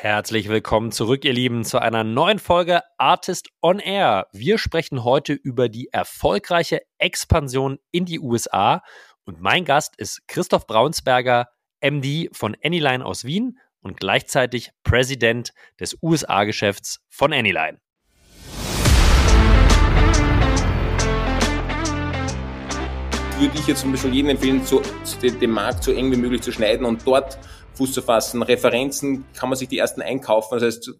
Herzlich willkommen zurück, ihr Lieben, zu einer neuen Folge Artist on Air. Wir sprechen heute über die erfolgreiche Expansion in die USA und mein Gast ist Christoph Braunsberger, MD von Anyline aus Wien und gleichzeitig Präsident des USA-Geschäfts von Anyline. Würde ich jetzt zum Beispiel jedem empfehlen, so, den Markt so eng wie möglich zu schneiden und dort Fuß zu fassen. Referenzen kann man sich die ersten einkaufen. Das heißt,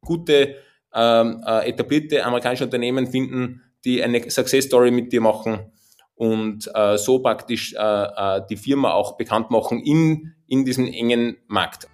gute, ähm, äh, etablierte amerikanische Unternehmen finden, die eine Success Story mit dir machen und äh, so praktisch äh, äh, die Firma auch bekannt machen in, in diesem engen Markt.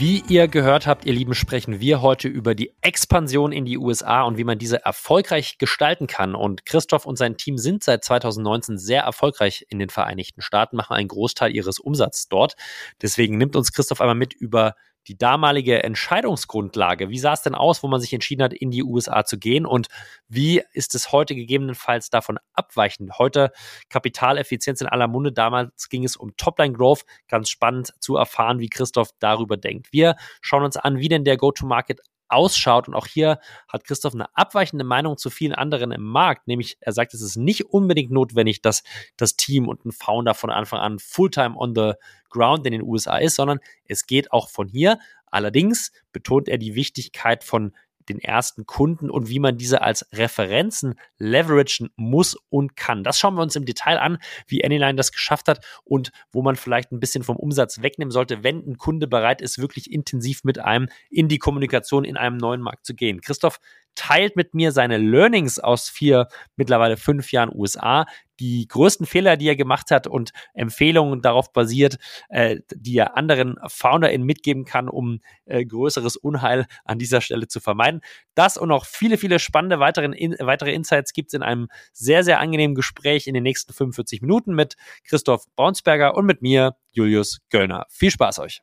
Wie ihr gehört habt, ihr Lieben, sprechen wir heute über die Expansion in die USA und wie man diese erfolgreich gestalten kann. Und Christoph und sein Team sind seit 2019 sehr erfolgreich in den Vereinigten Staaten, machen einen Großteil ihres Umsatzes dort. Deswegen nimmt uns Christoph einmal mit über die damalige Entscheidungsgrundlage. Wie sah es denn aus, wo man sich entschieden hat, in die USA zu gehen? Und wie ist es heute gegebenenfalls davon abweichend? Heute Kapitaleffizienz in aller Munde. Damals ging es um Topline Growth. Ganz spannend zu erfahren, wie Christoph darüber denkt. Wir schauen uns an, wie denn der Go-to-Market ausschaut. Und auch hier hat Christoph eine abweichende Meinung zu vielen anderen im Markt. Nämlich, er sagt, es ist nicht unbedingt notwendig, dass das Team und ein Founder von Anfang an Fulltime on the ground in den USA ist, sondern es geht auch von hier. Allerdings betont er die Wichtigkeit von den ersten Kunden und wie man diese als Referenzen leveragen muss und kann. Das schauen wir uns im Detail an, wie Anyline das geschafft hat und wo man vielleicht ein bisschen vom Umsatz wegnehmen sollte, wenn ein Kunde bereit ist, wirklich intensiv mit einem in die Kommunikation in einem neuen Markt zu gehen. Christoph teilt mit mir seine Learnings aus vier, mittlerweile fünf Jahren USA, die größten Fehler, die er gemacht hat und Empfehlungen darauf basiert, äh, die er anderen FounderInnen mitgeben kann, um äh, größeres Unheil an dieser Stelle zu vermeiden. Das und noch viele, viele spannende weiteren, in, weitere Insights gibt es in einem sehr, sehr angenehmen Gespräch in den nächsten 45 Minuten mit Christoph Braunsberger und mit mir, Julius Göllner. Viel Spaß euch!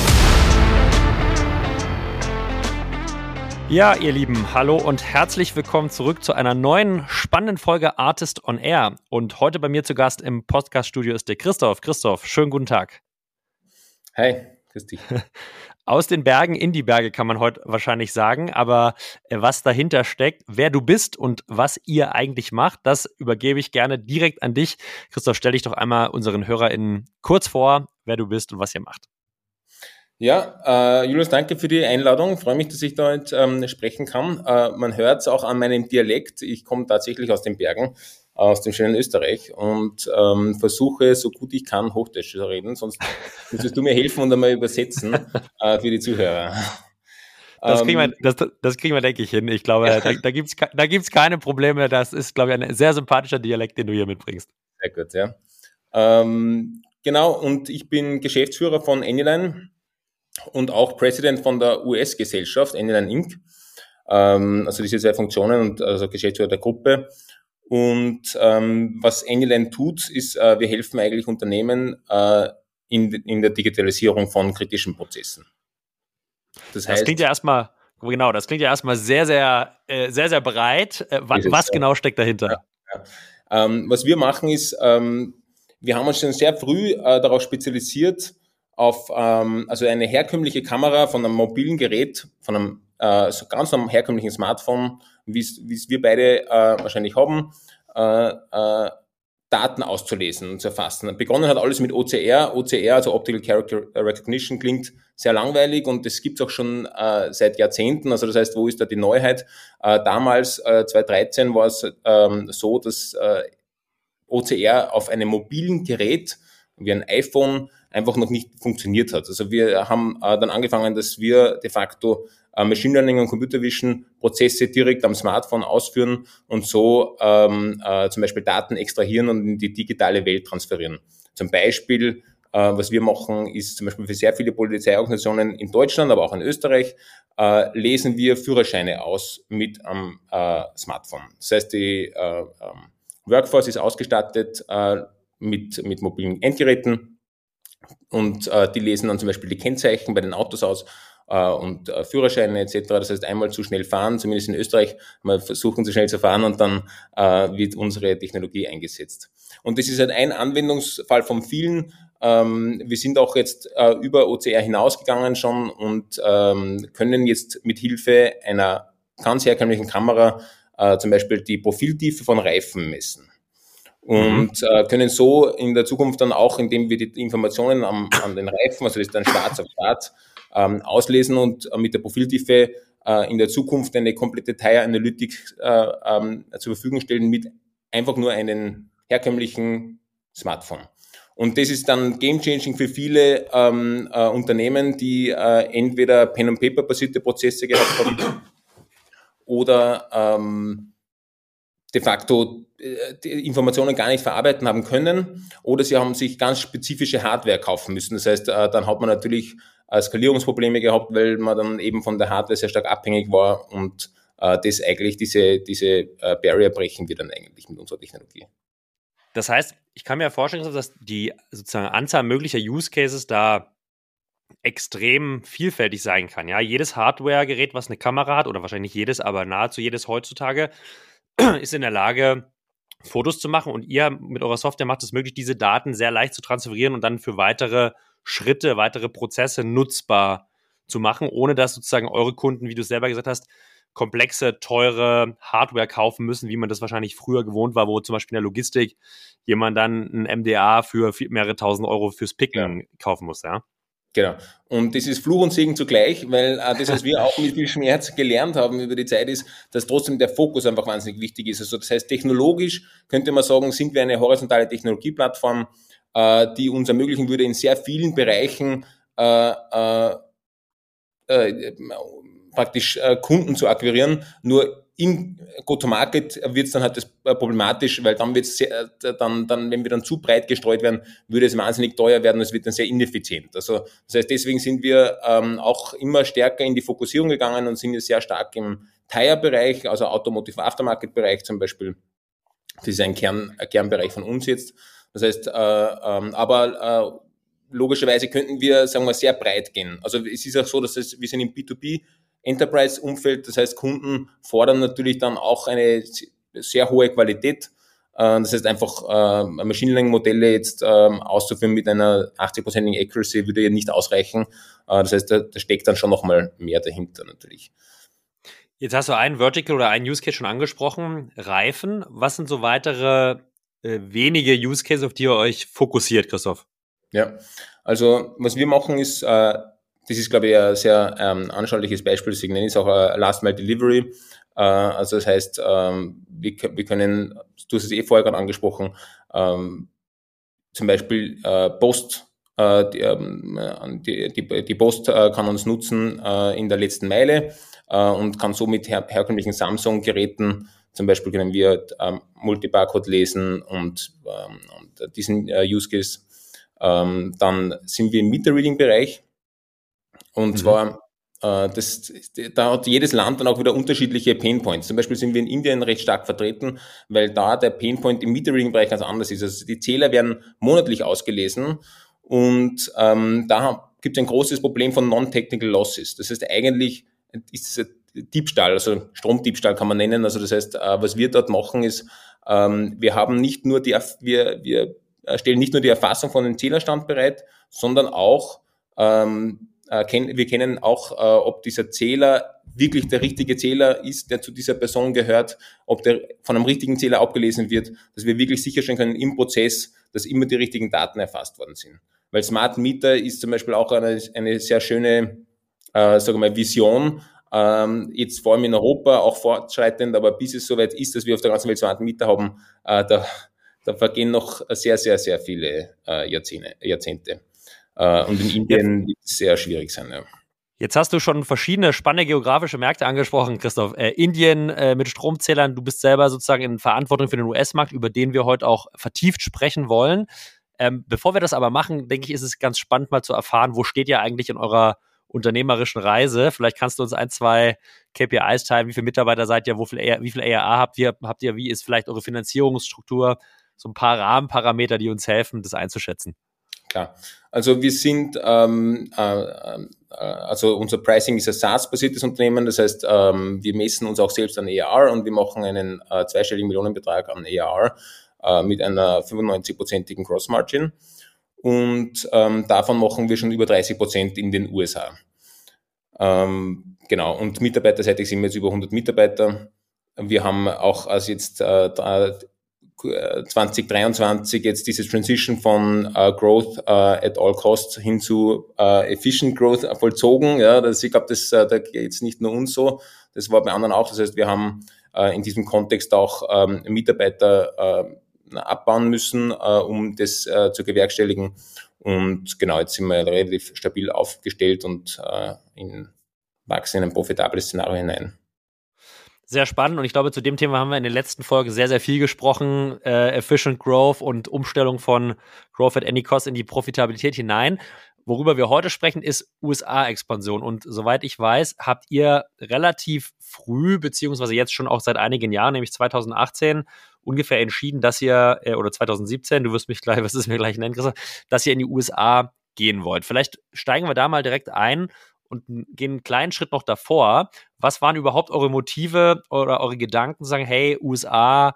Ja, ihr Lieben, hallo und herzlich willkommen zurück zu einer neuen spannenden Folge Artist on Air. Und heute bei mir zu Gast im Podcast-Studio ist der Christoph. Christoph, schönen guten Tag. Grüß dich. Aus den Bergen in die Berge kann man heute wahrscheinlich sagen, aber äh, was dahinter steckt, wer du bist und was ihr eigentlich macht, das übergebe ich gerne direkt an dich. Christoph, stell dich doch einmal unseren HörerInnen kurz vor, wer du bist und was ihr macht. Ja, äh, Julius, danke für die Einladung. freue mich, dass ich da jetzt, ähm, sprechen kann. Äh, man hört es auch an meinem Dialekt. Ich komme tatsächlich aus den Bergen, aus dem schönen Österreich und ähm, versuche, so gut ich kann, Hochdeutsch zu reden. Sonst müsstest du mir helfen und einmal übersetzen äh, für die Zuhörer. Das kriegen, wir, ähm, das, das kriegen wir, denke ich, hin. Ich glaube, da, da gibt es da gibt's keine Probleme. Das ist, glaube ich, ein sehr sympathischer Dialekt, den du hier mitbringst. Sehr gut, ja. Ähm, genau, und ich bin Geschäftsführer von Anyline und auch President von der US-Gesellschaft, Anyline Inc. Ähm, also diese zwei Funktionen und also Geschäftsführer der Gruppe. Und ähm, was Anyline tut, ist, äh, wir helfen eigentlich Unternehmen äh, in, in der Digitalisierung von kritischen Prozessen. Das, heißt, das klingt ja erstmal, genau, das klingt ja erstmal sehr, sehr, äh, sehr, sehr breit. Äh, was, was genau steckt dahinter? Ja, ja. Ähm, was wir machen ist, ähm, wir haben uns schon sehr früh äh, darauf spezialisiert, auf ähm, also eine herkömmliche Kamera von einem mobilen Gerät, von einem äh, so ganz einem herkömmlichen Smartphone, wie es wir beide äh, wahrscheinlich haben, äh, äh, Daten auszulesen und zu erfassen. Begonnen hat alles mit OCR. OCR, also Optical Character Recognition, klingt sehr langweilig und das gibt es auch schon äh, seit Jahrzehnten. Also das heißt, wo ist da die Neuheit? Äh, damals, äh, 2013, war es ähm, so, dass äh, OCR auf einem mobilen Gerät wie ein iPhone einfach noch nicht funktioniert hat. Also wir haben äh, dann angefangen, dass wir de facto äh, Machine Learning und Computer Vision Prozesse direkt am Smartphone ausführen und so ähm, äh, zum Beispiel Daten extrahieren und in die digitale Welt transferieren. Zum Beispiel Äh, was wir machen, ist zum Beispiel für sehr viele Polizeiorganisationen in Deutschland, aber auch in Österreich, äh, lesen wir Führerscheine aus mit am äh, Smartphone. Das heißt, die äh, ähm, Workforce ist ausgestattet äh, mit, mit mobilen Endgeräten und äh, die lesen dann zum Beispiel die Kennzeichen bei den Autos aus äh, und äh, Führerscheine etc. Das heißt, einmal zu schnell fahren, zumindest in Österreich, mal versuchen zu schnell zu fahren und dann äh, wird unsere Technologie eingesetzt. Und das ist halt ein Anwendungsfall von vielen. Ähm, wir sind auch jetzt äh, über OCR hinausgegangen schon und ähm, können jetzt mit Hilfe einer ganz herkömmlichen Kamera äh, zum Beispiel die Profiltiefe von Reifen messen und mhm. äh, können so in der Zukunft dann auch, indem wir die Informationen am, an den Reifen, also das ist dann schwarz auf schwarz, ähm, auslesen und äh, mit der Profiltiefe äh, in der Zukunft eine komplette Tire Analytics äh, ähm, zur Verfügung stellen mit einfach nur einem herkömmlichen Smartphone. Und das ist dann game-changing für viele ähm, äh, Unternehmen, die äh, entweder Pen-and-Paper-basierte Prozesse gehabt haben oder ähm, de facto äh, die Informationen gar nicht verarbeiten haben können oder sie haben sich ganz spezifische Hardware kaufen müssen. Das heißt, äh, dann hat man natürlich äh, Skalierungsprobleme gehabt, weil man dann eben von der Hardware sehr stark abhängig war und das eigentlich, diese, diese Barrier brechen wir dann eigentlich mit unserer Technologie. Das heißt, ich kann mir vorstellen, dass die sozusagen Anzahl möglicher Use Cases da extrem vielfältig sein kann. Ja, jedes Hardware-Gerät, was eine Kamera hat, oder wahrscheinlich jedes, aber nahezu jedes heutzutage, ist in der Lage, Fotos zu machen und ihr mit eurer Software macht es möglich, diese Daten sehr leicht zu transferieren und dann für weitere Schritte, weitere Prozesse nutzbar zu machen, ohne dass sozusagen eure Kunden, wie du es selber gesagt hast, komplexe, teure Hardware kaufen müssen, wie man das wahrscheinlich früher gewohnt war, wo zum Beispiel in der Logistik jemand dann ein MDA für mehrere tausend Euro fürs Picken ja. kaufen muss, ja. Genau. Und das ist Fluch und Segen zugleich, weil äh, das, was wir auch mit viel Schmerz gelernt haben über die Zeit, ist, dass trotzdem der Fokus einfach wahnsinnig wichtig ist. Also das heißt, technologisch könnte man sagen, sind wir eine horizontale Technologieplattform, äh, die uns ermöglichen würde, in sehr vielen Bereichen äh, äh, äh, praktisch äh, Kunden zu akquirieren. Nur im Go-to-Market wird es dann halt das äh, problematisch, weil dann wird es äh, dann, dann, wenn wir dann zu breit gestreut werden, würde es wahnsinnig teuer werden und es wird dann sehr ineffizient. Also das heißt, deswegen sind wir ähm, auch immer stärker in die Fokussierung gegangen und sind jetzt sehr stark im Tire-Bereich, also Automotive Aftermarket-Bereich zum Beispiel. Das ist ein, Kern, Kernbereich von uns jetzt. Das heißt, äh, ähm, aber äh, logischerweise könnten wir, sagen wir, sehr breit gehen. Also es ist auch so, dass es, wir sind im B2B Enterprise-Umfeld. Das heißt, Kunden fordern natürlich dann auch eine sehr hohe Qualität. Äh, das heißt, einfach äh, Machine Learning-Modelle jetzt ähm, auszuführen mit einer 80-prozentigen Accuracy würde ja nicht ausreichen. Äh, das heißt, da, da steckt dann schon nochmal mehr dahinter natürlich. Jetzt hast du einen Vertical oder einen Use Case schon angesprochen, Reifen. Was sind so weitere äh, wenige Use Cases, auf die ihr euch fokussiert, Christoph? Ja, also was wir machen ist äh, das ist, glaube ich, ein sehr ähm, anschauliches Beispiel. Sie nennen es auch äh, Last Mile Delivery. Äh, also das heißt, ähm, wir, wir können, du hast es eh vorher gerade angesprochen, ähm, zum Beispiel äh, Post, äh, die, ähm, die, die, die Post äh, kann uns nutzen äh, in der letzten Meile und kann somit her herkömmlichen Samsung-Geräten zum Beispiel können wir ähm, Multibarcode lesen und, ähm, und diesen Use Case. Ähm, dann sind wir im Meter-Reading-Bereich. Und mhm. zwar, äh, das, da hat jedes Land dann auch wieder unterschiedliche Painpoints. Zum Beispiel sind wir in Indien recht stark vertreten, weil da der Painpoint im Metering-Bereich ganz anders ist. Also die Zähler werden monatlich ausgelesen und ähm, da gibt es ein großes Problem von Non-Technical Losses. Das heißt, eigentlich ist es Diebstahl, also Stromdiebstahl kann man nennen. Also das heißt, äh, was wir dort machen ist, ähm, wir haben nicht nur die, wir, wir stellen nicht nur die Erfassung von dem Zählerstand bereit, sondern auch ähm, äh, wir kennen auch, äh, ob dieser Zähler wirklich der richtige Zähler ist, der zu dieser Person gehört, ob der von einem richtigen Zähler abgelesen wird, dass wir wirklich sicherstellen können im Prozess, dass immer die richtigen Daten erfasst worden sind. Weil Smart Meter ist zum Beispiel auch eine, eine sehr schöne, äh, sagen wir mal, Vision, ähm, jetzt vor allem in Europa auch fortschreitend, aber bis es soweit ist, dass wir auf der ganzen Welt Smart Meter haben, äh, da, da vergehen noch sehr, sehr, sehr viele äh, Jahrzehnte. Äh, und in Indien wird es sehr schwierig sein. Ja. Jetzt hast du schon verschiedene spannende geografische Märkte angesprochen, Christoph. Äh, Indien äh, mit Stromzählern, du bist selber sozusagen in Verantwortung für den US-Markt, über den wir heute auch vertieft sprechen wollen. Ähm, bevor wir das aber machen, denke ich, ist es ganz spannend mal zu erfahren, wo steht ihr eigentlich in eurer unternehmerischen Reise? Vielleicht kannst du uns ein, zwei KPIs teilen. Wie viele Mitarbeiter seid ihr? Viel, wie viel ARA habt ihr? Habt ihr? Wie ist vielleicht eure Finanzierungsstruktur? So ein paar Rahmenparameter, die uns helfen, das einzuschätzen. Klar. Also wir sind, ähm, äh, äh, also unser Pricing ist ein SaaS-basiertes Unternehmen, das heißt, ähm, wir messen uns auch selbst an EAR und wir machen einen äh, zweistelligen Millionenbetrag an EAR äh, mit einer 95-prozentigen Cross-Margin und ähm, davon machen wir schon über 30 Prozent in den USA. Ähm, genau, und mitarbeiterseitig sind wir jetzt über 100 Mitarbeiter. Wir haben auch als jetzt äh, 2023 jetzt diese Transition von uh, Growth uh, at all costs hin zu uh, Efficient Growth vollzogen. Ja, das, ich glaube, das da geht nicht nur uns so, das war bei anderen auch. Das heißt, wir haben in diesem Kontext auch um, Mitarbeiter uh, abbauen müssen, um das zu gewerkstelligen. Und genau, jetzt sind wir relativ stabil aufgestellt und in, wachsen in ein profitables Szenario hinein sehr spannend und ich glaube, zu dem Thema haben wir in den letzten Folgen sehr, sehr viel gesprochen. Äh, Efficient Growth und Umstellung von Growth at any cost in die Profitabilität hinein. Worüber wir heute sprechen, ist USA-Expansion. Und soweit ich weiß, habt ihr relativ früh, beziehungsweise jetzt schon auch seit einigen Jahren, nämlich 2018, ungefähr entschieden, dass ihr, äh, oder 2017, du wirst mich gleich, was ist mir gleich nennen, Chris, dass ihr in die USA gehen wollt. Vielleicht steigen wir da mal direkt ein und gehen einen kleinen Schritt noch davor. Was waren überhaupt eure Motive oder eure Gedanken, sagen, hey, USA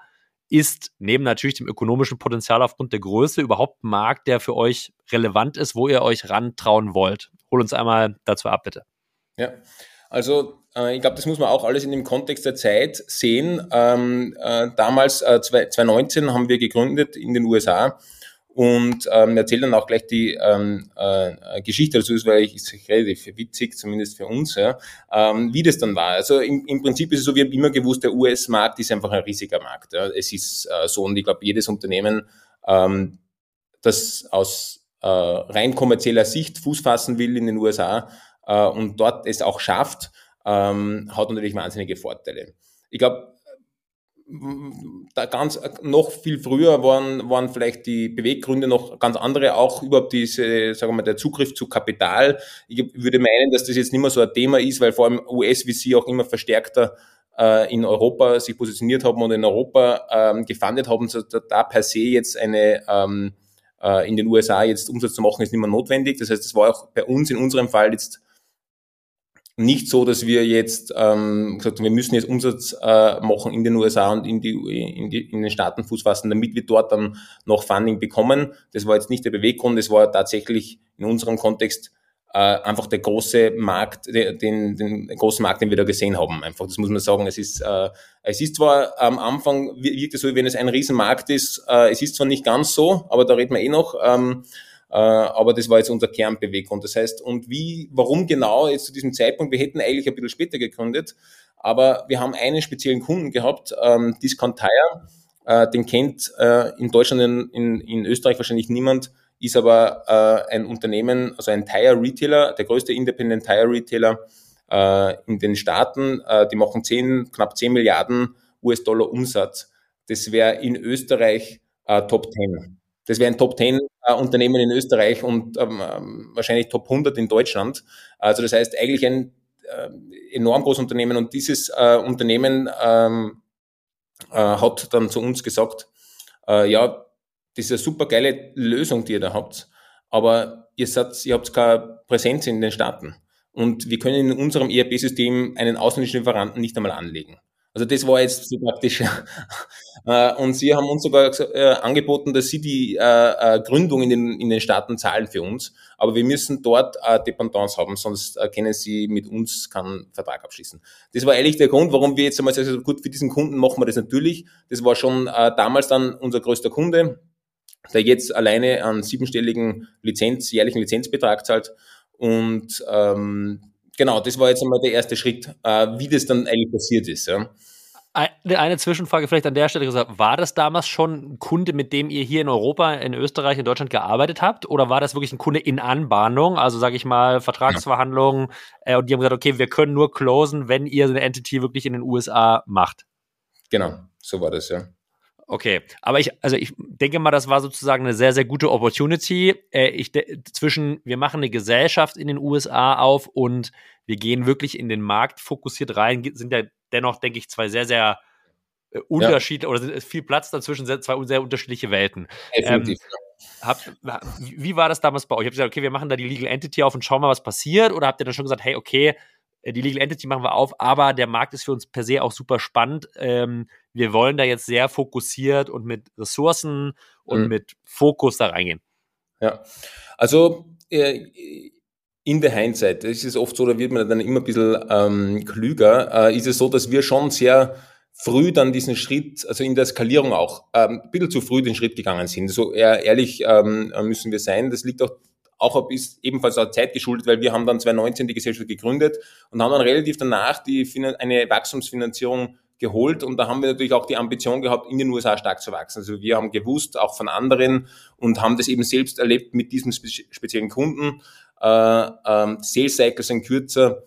ist neben natürlich dem ökonomischen Potenzial aufgrund der Größe überhaupt ein Markt, der für euch relevant ist, wo ihr euch rantrauen wollt? Hol uns einmal dazu ab, bitte. Ja, also äh, ich glaube, das muss man auch alles in dem Kontext der Zeit sehen. Ähm, äh, damals, äh, 2019, haben wir gegründet in den USA und ähm, erzähle dann auch gleich die ähm, äh, Geschichte dazu, ist, weil ich ist relativ witzig, zumindest für uns, ja, ähm, wie das dann war. Also im, im Prinzip ist es so, wir haben immer gewusst, der US-Markt ist einfach ein riesiger Markt. Ja. Es ist äh, so und ich glaube, jedes Unternehmen, ähm, das aus äh, rein kommerzieller Sicht Fuß fassen will in den USA äh, und dort es auch schafft, ähm, hat natürlich wahnsinnige Vorteile. Ich glaube, da ganz noch viel früher waren, waren vielleicht die Beweggründe noch ganz andere, auch überhaupt diese, sagen wir mal, der Zugriff zu Kapital. Ich würde meinen, dass das jetzt nicht mehr so ein Thema ist, weil vor allem US-VC auch immer verstärkter äh, in Europa sich positioniert haben und in Europa ähm, gefundet haben, so da per se jetzt eine ähm, äh, in den USA jetzt Umsatz zu machen, ist nicht mehr notwendig. Das heißt, das war auch bei uns in unserem Fall jetzt nicht so, dass wir jetzt ähm, gesagt haben, wir müssen jetzt Umsatz äh, machen in den USA und in, die, in, die, in den Staaten Fuß fassen, damit wir dort dann noch Funding bekommen. Das war jetzt nicht der Beweggrund, das war tatsächlich in unserem Kontext äh, einfach der große Markt, den, den, den großen Markt, den wir da gesehen haben. Einfach, das muss man sagen. Es ist, äh, es ist zwar am Anfang wirkt es so, wie wenn es ein Riesenmarkt ist. Äh, es ist zwar nicht ganz so, aber da reden wir eh noch. Ähm, äh, aber das war jetzt unser Kernbeweggrund. Das heißt, und wie, warum genau jetzt zu diesem Zeitpunkt? Wir hätten eigentlich ein bisschen später gegründet, aber wir haben einen speziellen Kunden gehabt, ähm, Discount Tire. Äh, den kennt äh, in Deutschland, in, in, in Österreich wahrscheinlich niemand, ist aber äh, ein Unternehmen, also ein Tire Retailer, der größte Independent Tire Retailer äh, in den Staaten. Äh, die machen 10, knapp 10 Milliarden US-Dollar Umsatz. Das wäre in Österreich äh, Top 10. Das wäre ein Top 10 äh, Unternehmen in Österreich und ähm, ähm, wahrscheinlich Top 100 in Deutschland. Also das heißt eigentlich ein äh, enorm großes Unternehmen und dieses äh, Unternehmen ähm, äh, hat dann zu uns gesagt, äh, ja, das ist eine super geile Lösung, die ihr da habt, aber ihr, seid, ihr habt keine Präsenz in den Staaten und wir können in unserem ERP-System einen ausländischen Lieferanten nicht einmal anlegen. Also das war jetzt so praktisch. Äh, und sie haben uns sogar äh, angeboten, dass sie die äh, Gründung in den, in den Staaten zahlen für uns. Aber wir müssen dort Dependance haben, sonst können sie mit uns keinen Vertrag abschließen. Das war eigentlich der Grund, warum wir jetzt einmal sagen, gut, für diesen Kunden machen wir das natürlich. Das war schon damals dann unser größter Kunde, der jetzt alleine einen siebenstelligen Lizenz, jährlichen Lizenzbetrag zahlt. Und ähm, genau, das war jetzt einmal der erste Schritt, äh, wie das dann eigentlich passiert ist. Ja. Eine Zwischenfrage vielleicht an der Stelle gesagt, war das damals schon ein Kunde, mit dem ihr hier in Europa, in Österreich, in Deutschland gearbeitet habt? Oder war das wirklich ein Kunde in Anbahnung? Also sage ich mal, Vertragsverhandlungen äh, und die haben gesagt, okay, wir können nur closen, wenn ihr eine Entity wirklich in den USA macht. Genau, so war das, ja. Okay, aber ich, also ich denke mal, das war sozusagen eine sehr, sehr gute Opportunity. Äh, ich, zwischen, wir machen eine Gesellschaft in den USA auf und wir gehen wirklich in den Markt fokussiert rein, sind ja dennoch, denke ich, zwei sehr, sehr äh, unterschiedliche, ja. oder sind viel Platz dazwischen, zwei sehr unterschiedliche Welten. Definitiv. Ähm, hab, wie war das damals bei euch? Habt ihr gesagt, okay, wir machen da die Legal Entity auf und schauen mal, was passiert? Oder habt ihr dann schon gesagt, hey, okay, äh, die Legal Entity machen wir auf, aber der Markt ist für uns per se auch super spannend. Ähm, wir wollen da jetzt sehr fokussiert und mit Ressourcen und mhm. mit Fokus da reingehen. Ja, also äh, in der Hindsight, das ist oft so, da wird man dann immer ein bisschen ähm, klüger, äh, ist es so, dass wir schon sehr früh dann diesen Schritt, also in der Skalierung auch, ähm, ein bisschen zu früh den Schritt gegangen sind. So ehrlich ähm, müssen wir sein. Das liegt auch auch ist ebenfalls auch Zeit geschuldet, weil wir haben dann 2019 die Gesellschaft gegründet und haben dann relativ danach die, eine Wachstumsfinanzierung geholt und da haben wir natürlich auch die Ambition gehabt, in den USA stark zu wachsen. Also wir haben gewusst, auch von anderen und haben das eben selbst erlebt mit diesem speziellen Kunden. Äh, ähm, Sales Cycles sind kürzer,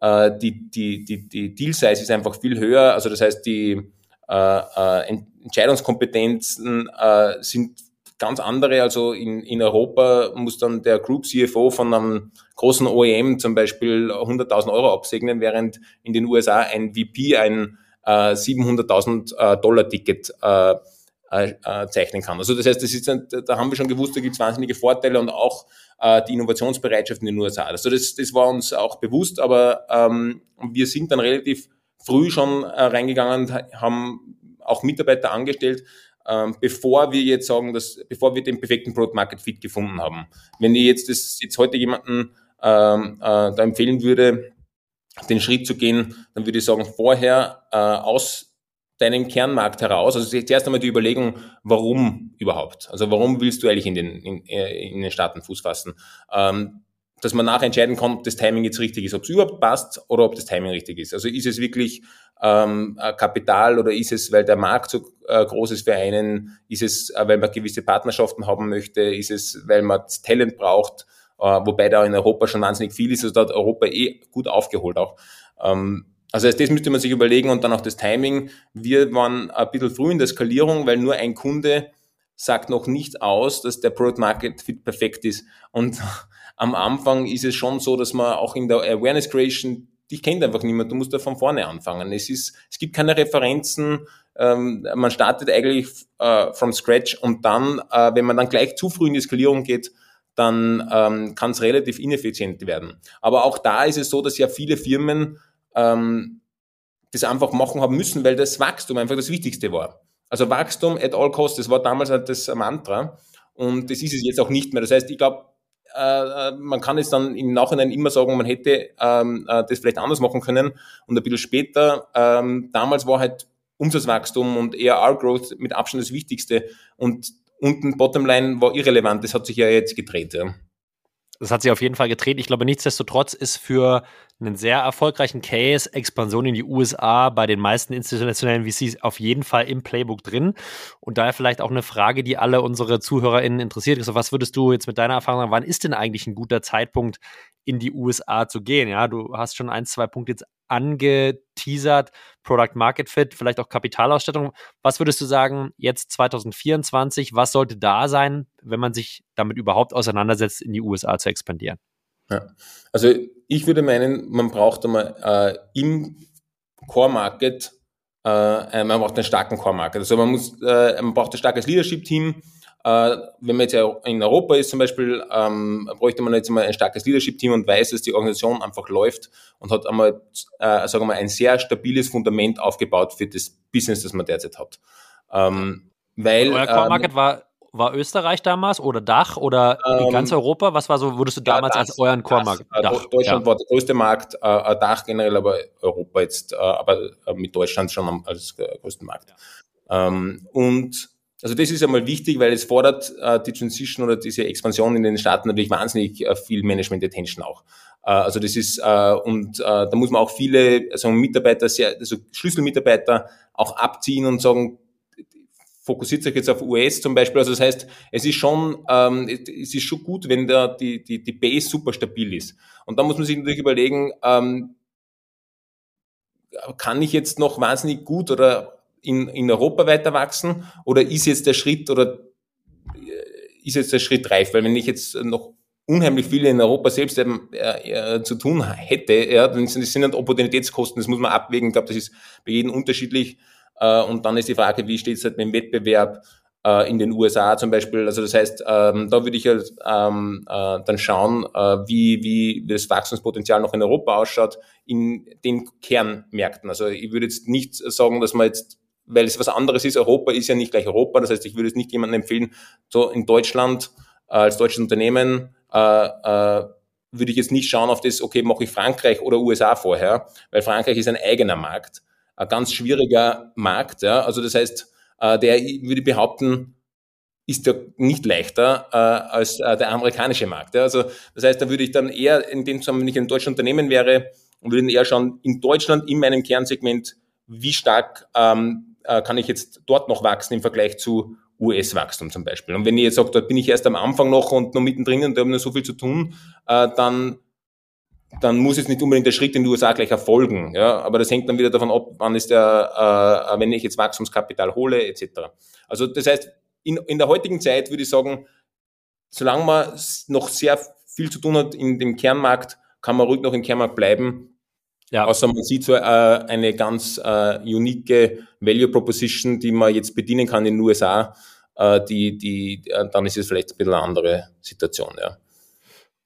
äh, die, die, die, die Deal Size ist einfach viel höher. Also das heißt, die äh, äh Entscheidungskompetenzen äh, sind ganz andere. Also in, in Europa muss dann der Group CFO von einem großen OEM zum Beispiel 100.000 Euro absegnen, während in den USA ein VP ein äh, 700.000 äh, Dollar Ticket äh, äh, äh, zeichnen kann. Also das heißt, das ist, da haben wir schon gewusst, da gibt es wahnsinnige Vorteile und auch äh, die Innovationsbereitschaft in den USA. Also das, das war uns auch bewusst, aber ähm, wir sind dann relativ früh schon äh, reingegangen und haben auch Mitarbeiter angestellt, ähm, bevor wir jetzt sagen, dass, bevor wir den perfekten Product Market Fit gefunden haben. Wenn ich jetzt das jetzt heute jemanden ähm, äh, da empfehlen würde, den Schritt zu gehen, dann würde ich sagen, vorher äh, aus deinem Kernmarkt heraus, also zuerst einmal die Überlegung, warum überhaupt? Also warum willst du eigentlich in den, in, äh, in den Staaten Fuß fassen? Ähm, dass man nachher entscheiden kann, ob das Timing jetzt richtig ist, ob es überhaupt passt oder ob das Timing richtig ist. Also ist es wirklich ähm, Kapital oder ist es, weil der Markt so äh, groß ist für einen, ist es, äh, weil man gewisse Partnerschaften haben möchte, ist es, weil man Talent braucht, äh, wobei da in Europa schon wahnsinnig viel ist, also da hat Europa eh gut aufgeholt auch. Ähm, also das müsste man sich überlegen und dann auch das Timing. Wir waren ein bisschen früh in der Skalierung, weil nur ein Kunde sagt noch nicht aus, dass der Product Market Fit perfekt ist. Und am Anfang ist es schon so, dass man auch in der Awareness Creation, dich kennt einfach niemand, du musst da von vorne anfangen. Es ist, es gibt keine Referenzen, ähm, man startet eigentlich äh, from scratch und dann, äh, wenn man dann gleich zu früh in die Skalierung geht, dann ähm, kann es relativ ineffizient werden. Aber auch da ist es so, dass ja viele Firmen ähm, das einfach machen haben müssen, weil das Wachstum einfach das Wichtigste war. Also Wachstum at all costs, das war damals halt das Mantra und das ist es jetzt auch nicht mehr. Das heißt, ich glaube, äh, man kann jetzt dann im Nachhinein immer sagen, man hätte ähm, äh, das vielleicht anders machen können und ein bisschen später, ähm, damals war halt Umsatzwachstum und ARR-Growth mit Abstand das Wichtigste und unten Bottomline war irrelevant, das hat sich ja jetzt gedreht. Ja. Das hat sich auf jeden Fall gedreht. Ich glaube, nichtsdestotrotz ist für einen sehr erfolgreichen Case Expansion in die USA bei den meisten institutionellen VCs auf jeden Fall im Playbook drin. Und daher vielleicht auch eine Frage, die alle unsere ZuhörerInnen interessiert. Also was würdest du jetzt mit deiner Erfahrung sagen, wann ist denn eigentlich ein guter Zeitpunkt, in die USA zu gehen? Ja, du hast schon ein, zwei Punkte jetzt angeteasert, Product Market Fit, vielleicht auch Kapitalausstattung. Was würdest du sagen, jetzt 2024, was sollte da sein, wenn man sich damit überhaupt auseinandersetzt, in die USA zu expandieren? Ja. Also ich würde meinen, man braucht einmal äh, im Core-Market, äh, man braucht einen starken Core-Market. Also man muss, äh, man braucht ein starkes Leadership-Team, äh, wenn man jetzt in Europa ist zum Beispiel, ähm, bräuchte man jetzt mal ein starkes Leadership-Team und weiß, dass die Organisation einfach läuft und hat einmal, äh, sagen wir mal, ein sehr stabiles Fundament aufgebaut für das Business, das man derzeit hat. Ähm, weil, Euer Core Market ähm, war, war Österreich damals oder Dach oder ähm, ganz Europa? Was war so, würdest du damals ja, das, als euren Core Market? Äh, Dach, Deutschland ja. war der größte Markt, äh, äh, Dach generell, aber Europa jetzt, äh, aber äh, mit Deutschland schon als größten Markt. Ja. Ähm, und also das ist einmal wichtig, weil es fordert äh, die Transition oder diese Expansion in den Staaten natürlich wahnsinnig äh, viel Management Attention auch. Äh, also das ist äh, und äh, da muss man auch viele also Mitarbeiter, sehr, also Schlüsselmitarbeiter auch abziehen und sagen, fokussiert sich jetzt auf US zum Beispiel. Also das heißt, es ist schon, ähm, es ist schon gut, wenn da die, die, die Base super stabil ist. Und da muss man sich natürlich überlegen, ähm, kann ich jetzt noch wahnsinnig gut oder in, in Europa weiter wachsen oder ist jetzt der Schritt oder äh, ist jetzt der Schritt reif? Weil wenn ich jetzt noch unheimlich viel in Europa selbst äh, äh, zu tun hätte, ja, dann sind das sind dann Opportunitätskosten, das muss man abwägen. Ich glaube, das ist bei jedem unterschiedlich. Äh, und dann ist die Frage, wie steht es halt mit dem Wettbewerb äh, in den USA zum Beispiel? Also das heißt, ähm, da würde ich halt ähm, äh, dann schauen, äh, wie, wie das Wachstumspotenzial noch in Europa ausschaut, in den Kernmärkten. Also ich würde jetzt nicht sagen, dass man jetzt weil es was anderes ist. Europa ist ja nicht gleich Europa. Das heißt, ich würde es nicht jemandem empfehlen, so in Deutschland als deutsches Unternehmen äh, äh, würde ich jetzt nicht schauen auf das, okay, mache ich Frankreich oder USA vorher, weil Frankreich ist ein eigener Markt, ein ganz schwieriger Markt. Ja. Also das heißt, äh, der würde ich behaupten, ist ja nicht leichter äh, als äh, der amerikanische Markt. Ja. Also das heißt, da würde ich dann eher in dem Zusammenhang, wenn ich ein deutsches Unternehmen wäre, würde eher schauen, in Deutschland, in meinem Kernsegment, wie stark ähm, äh, kann ich jetzt dort noch wachsen im Vergleich zu US-Wachstum zum Beispiel. Und wenn ihr jetzt sagt, dort bin ich erst am Anfang noch und noch mittendrin und da habe noch so viel zu tun, äh, dann dann muss jetzt nicht unbedingt der Schritt in die USA gleich erfolgen. Ja? Aber das hängt dann wieder davon ab, wann ist der, äh, wenn ich jetzt Wachstumskapital hole, etc. Also das heißt, in, in der heutigen Zeit würde ich sagen, solange man noch sehr viel zu tun hat in dem Kernmarkt, kann man ruhig noch im Kernmarkt bleiben. Ja. Außer man sieht so äh, eine ganz äh, unique Value Proposition, die man jetzt bedienen kann in den USA, äh, die, die, äh, dann ist es vielleicht ein bisschen eine andere Situation, ja.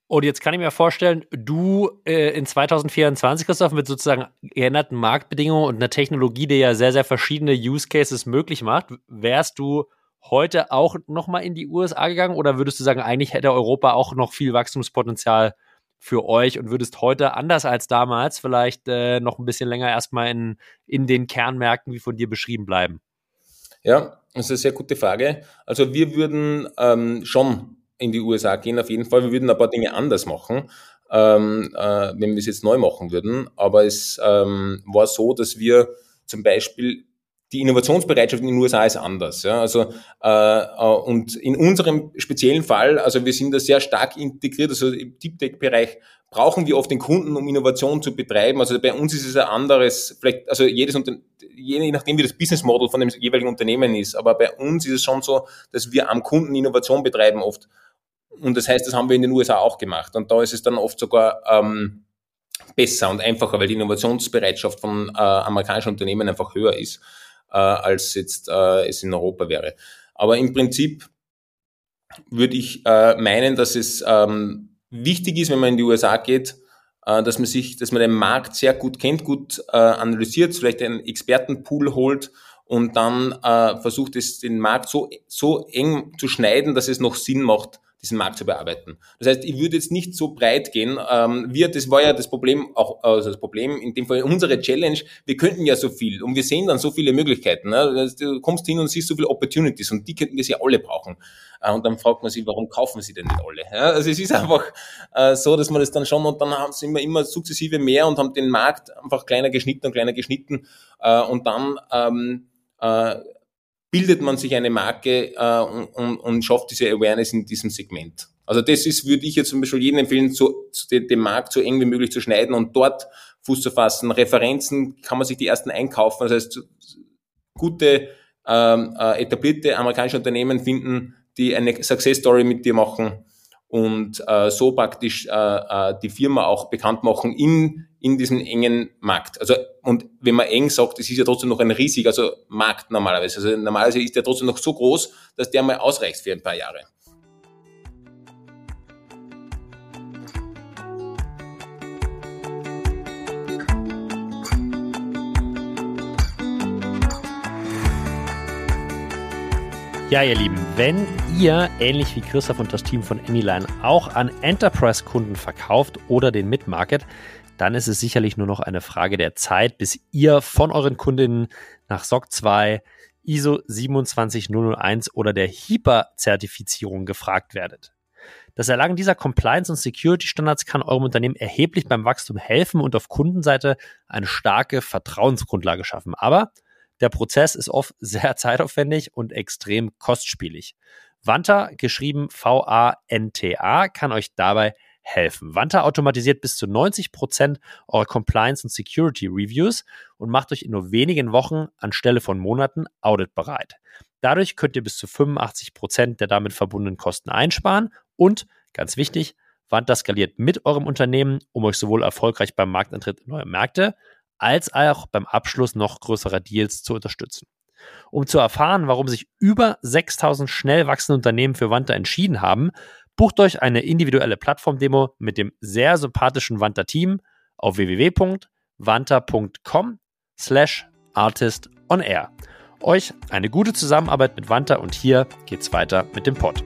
Und jetzt kann ich mir vorstellen, du äh, in 2024, Christoph, mit sozusagen geänderten Marktbedingungen und einer Technologie, die ja sehr, sehr verschiedene Use Cases möglich macht, wärst du heute auch nochmal in die USA gegangen oder würdest du sagen, eigentlich hätte Europa auch noch viel Wachstumspotenzial für euch und würdest heute anders als damals vielleicht äh, noch ein bisschen länger erstmal in, in den Kernmärkten wie von dir beschrieben bleiben? Ja, das ist eine sehr gute Frage. Also wir würden ähm, schon in die USA gehen, auf jeden Fall. Wir würden ein paar Dinge anders machen, ähm, äh, wenn wir es jetzt neu machen würden. Aber es ähm, war so, dass wir zum Beispiel die Innovationsbereitschaft in den USA ist anders. Ja? Also äh, äh, und in unserem speziellen Fall, also wir sind da sehr stark integriert, also im Deep Tech Bereich brauchen wir oft den Kunden, um Innovation zu betreiben. Also bei uns ist es ein anderes, vielleicht also jedes je nachdem wie das Business Model von dem jeweiligen Unternehmen ist, aber bei uns ist es schon so, dass wir am Kunden Innovation betreiben oft. Und das heißt, das haben wir in den USA auch gemacht. Und da ist es dann oft sogar ähm, besser und einfacher, weil die Innovationsbereitschaft von äh, amerikanischen Unternehmen einfach höher ist äh, als jetzt äh, es in Europa wäre. Aber im Prinzip würde ich äh, meinen, dass es ähm, wichtig ist, wenn man in die USA geht, äh, dass man sich, dass man den Markt sehr gut kennt, gut äh, analysiert, vielleicht einen Expertenpool holt und dann äh, versucht es den Markt so, so eng zu schneiden, dass es noch Sinn macht, diesen Markt zu bearbeiten. Das heißt, ich würde jetzt nicht so breit gehen. Ähm, wir, das war ja das Problem, auch also das Problem, in dem Fall unsere Challenge, wir könnten ja so viel und wir sehen dann so viele Möglichkeiten. Ne? Du kommst hin und siehst so viele Opportunities und die könnten wir sie alle brauchen. Äh, und dann fragt man sich, warum kaufen sie denn nicht alle? Ja? Also es ist einfach äh, so, dass man das dann schon und dann haben sie immer, immer sukzessive mehr und haben den Markt einfach kleiner geschnitten und kleiner geschnitten äh, und dann ähm, äh, bildet man sich eine Marke äh, und, und, schafft diese Awareness in diesem Segment. Also das ist, würde ich jetzt zum Beispiel jedem empfehlen, so, den, den Markt so eng wie möglich zu schneiden und dort Fuß zu fassen. Referenzen kann man sich die ersten einkaufen. Das heißt, gute, ähm, äh, etablierte amerikanische Unternehmen finden, die eine Success Story mit dir machen und äh, so praktisch äh, äh, die Firma auch bekannt machen in, in diesem engen Markt. Also und wenn man eng sagt, es ist ja trotzdem noch ein riesiger also Markt normalerweise. Also normalerweise ist der trotzdem noch so groß, dass der mal ausreicht für ein paar Jahre. Ja, ihr Lieben, wenn ihr ähnlich wie Christoph und das Team von Anyline auch an Enterprise-Kunden verkauft oder den Mid-Market, dann ist es sicherlich nur noch eine Frage der Zeit, bis ihr von euren Kundinnen nach SOC 2, ISO 27001 oder der HIPAA-Zertifizierung gefragt werdet. Das Erlangen dieser Compliance- und Security-Standards kann eurem Unternehmen erheblich beim Wachstum helfen und auf Kundenseite eine starke Vertrauensgrundlage schaffen. Aber der Prozess ist oft sehr zeitaufwendig und extrem kostspielig. Vanta, geschrieben V-A-N-T-A, kann euch dabei helfen. Wanta automatisiert bis zu 90 Prozent eurer Compliance und Security Reviews und macht euch in nur wenigen Wochen anstelle von Monaten auditbereit. Dadurch könnt ihr bis zu 85 Prozent der damit verbundenen Kosten einsparen und, ganz wichtig, Wanta skaliert mit eurem Unternehmen, um euch sowohl erfolgreich beim Markteintritt in neue Märkte als auch beim Abschluss noch größerer Deals zu unterstützen. Um zu erfahren, warum sich über 6000 schnell wachsende Unternehmen für Wanta entschieden haben, bucht euch eine individuelle Plattformdemo mit dem sehr sympathischen Wanta-Team auf www.wanta.com slash artist on air. Euch eine gute Zusammenarbeit mit Wanta und hier geht's weiter mit dem Pod.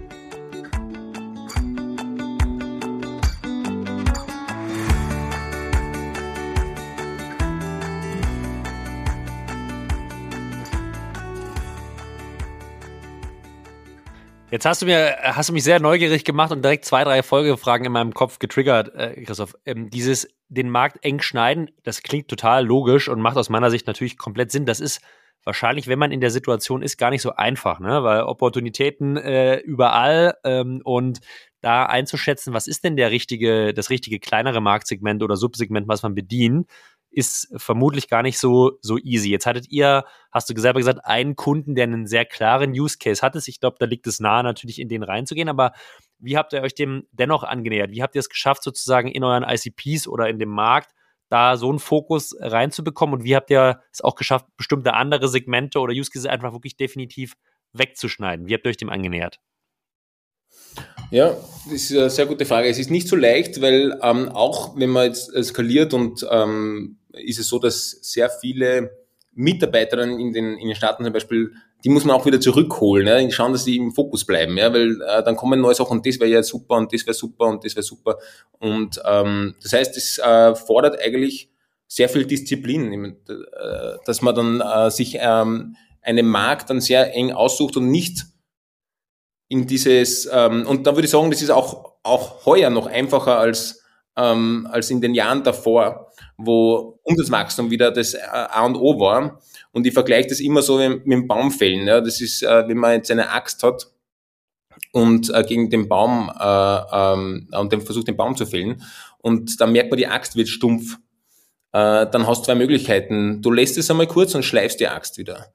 Jetzt hast du mir, hast du mich sehr neugierig gemacht und direkt zwei, drei Folgefragen in meinem Kopf getriggert, äh, Christoph. Ähm, dieses den Markt eng schneiden, das klingt total logisch und macht aus meiner Sicht natürlich komplett Sinn. Das ist wahrscheinlich, wenn man in der Situation ist, gar nicht so einfach, ne? Weil Opportunitäten äh, überall ähm, und da einzuschätzen, was ist denn der richtige, das richtige kleinere Marktsegment oder Subsegment, was man bedient, ist vermutlich gar nicht so, so easy. Jetzt hattet ihr, hast du selber gesagt, einen Kunden, der einen sehr klaren Use Case hatte. Ich glaube, da liegt es nahe, natürlich in den reinzugehen. Aber wie habt ihr euch dem dennoch angenähert? Wie habt ihr es geschafft, sozusagen in euren ICPs oder in dem Markt da so einen Fokus reinzubekommen? Und wie habt ihr es auch geschafft, bestimmte andere Segmente oder Use Cases einfach wirklich definitiv wegzuschneiden? Wie habt ihr euch dem angenähert? Ja, das ist eine sehr gute Frage. Es ist nicht so leicht, weil ähm, auch wenn man jetzt skaliert und ähm, ist es so, dass sehr viele Mitarbeiter in den, in den Staaten zum Beispiel, die muss man auch wieder zurückholen, ja, schauen, dass sie im Fokus bleiben, ja, weil äh, dann kommen neue Sachen und das wäre ja super und das wäre super und das wäre super. Und ähm, das heißt, es äh, fordert eigentlich sehr viel Disziplin, äh, dass man dann äh, sich ähm, einen Markt dann sehr eng aussucht und nicht in dieses, ähm, und da würde ich sagen, das ist auch, auch heuer noch einfacher als, ähm, als in den Jahren davor, wo Umsatzwachstum wieder das A und O war. Und ich vergleiche das immer so mit, mit dem Baumfällen. Ja. Das ist, äh, wenn man jetzt eine Axt hat und äh, gegen den Baum äh, ähm, und dann versucht, den Baum zu fällen. Und dann merkt man, die Axt wird stumpf. Äh, dann hast du zwei Möglichkeiten. Du lässt es einmal kurz und schleifst die Axt wieder.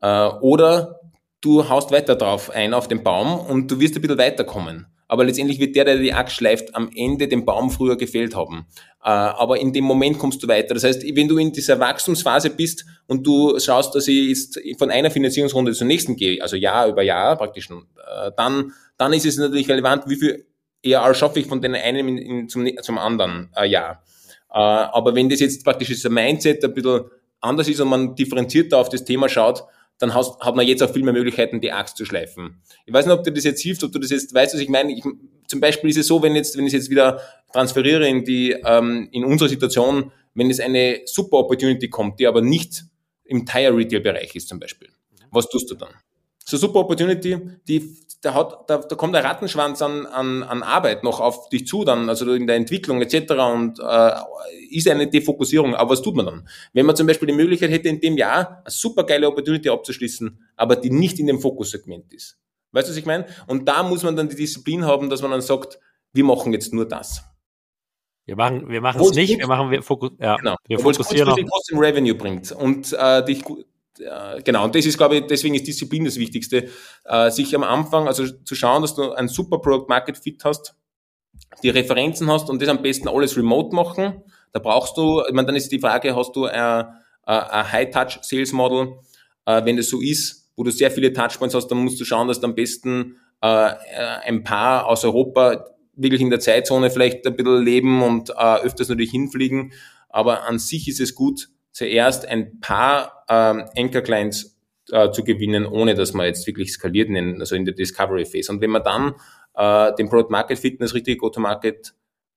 Äh, oder du haust weiter drauf ein auf den Baum und du wirst ein bisschen weiterkommen. Aber letztendlich wird der, der die Axt schleift, am Ende den Baum früher gefällt haben. Äh, aber in dem Moment kommst du weiter. Das heißt, wenn du in dieser Wachstumsphase bist und du schaust, dass ich jetzt von einer Finanzierungsrunde zur nächsten gehe, also Jahr über Jahr praktisch, äh, dann, dann ist es natürlich relevant, wie viel ERR schaffe ich von den einen in, in, zum, zum anderen äh, Jahr. Aber wenn das jetzt praktisch das Mindset ein bisschen anders ist und man differenzierter auf das Thema schaut, dann hast, hat man jetzt auch viel mehr Möglichkeiten, die Axt zu schleifen. Ich weiß nicht, ob dir das jetzt hilft, ob du das jetzt weißt, was ich meine. Ich, zum Beispiel ist es so, wenn jetzt, wenn ich es jetzt wieder transferiere in die, ähm, in unsere Situation, wenn es eine super Opportunity kommt, die aber nicht im Tire Retail Bereich ist zum Beispiel. Was tust du dann? So super Opportunity, die da, hat, da, da kommt der Rattenschwanz an, an, an Arbeit noch auf dich zu, dann, also in der Entwicklung etc. und äh, ist eine Defokussierung. Aber was tut man dann? Wenn man zum Beispiel die Möglichkeit hätte, in dem Jahr eine super geile Opportunity abzuschließen, aber die nicht in dem Fokussegment ist. Weißt du, was ich meine? Und da muss man dann die Disziplin haben, dass man dann sagt, wir machen jetzt nur das. Wir machen, wir machen es nicht, wir machen, wir, fokus, ja, genau. wir fokussieren auf. trotzdem Revenue bringt und äh, dich genau, und das ist, glaube ich, deswegen ist Disziplin das Wichtigste, äh, sich am Anfang, also zu schauen, dass du ein super Product Market Fit hast, die Referenzen hast und das am besten alles remote machen. Da brauchst du, ich meine, dann ist die Frage, hast du ein, ein High-Touch-Sales-Model? Äh, wenn das so ist, wo du sehr viele Touchpoints hast, dann musst du schauen, dass du am besten äh, ein paar aus Europa wirklich in der Zeitzone vielleicht ein bisschen leben und äh, öfters natürlich hinfliegen. Aber an sich ist es gut, zuerst ein paar ähm, Anchor-Clients äh, zu gewinnen, ohne dass man jetzt wirklich skaliert, in, also in der Discovery Phase. Und wenn man dann äh, den Product Market Fit, das richtige Go-to-Market,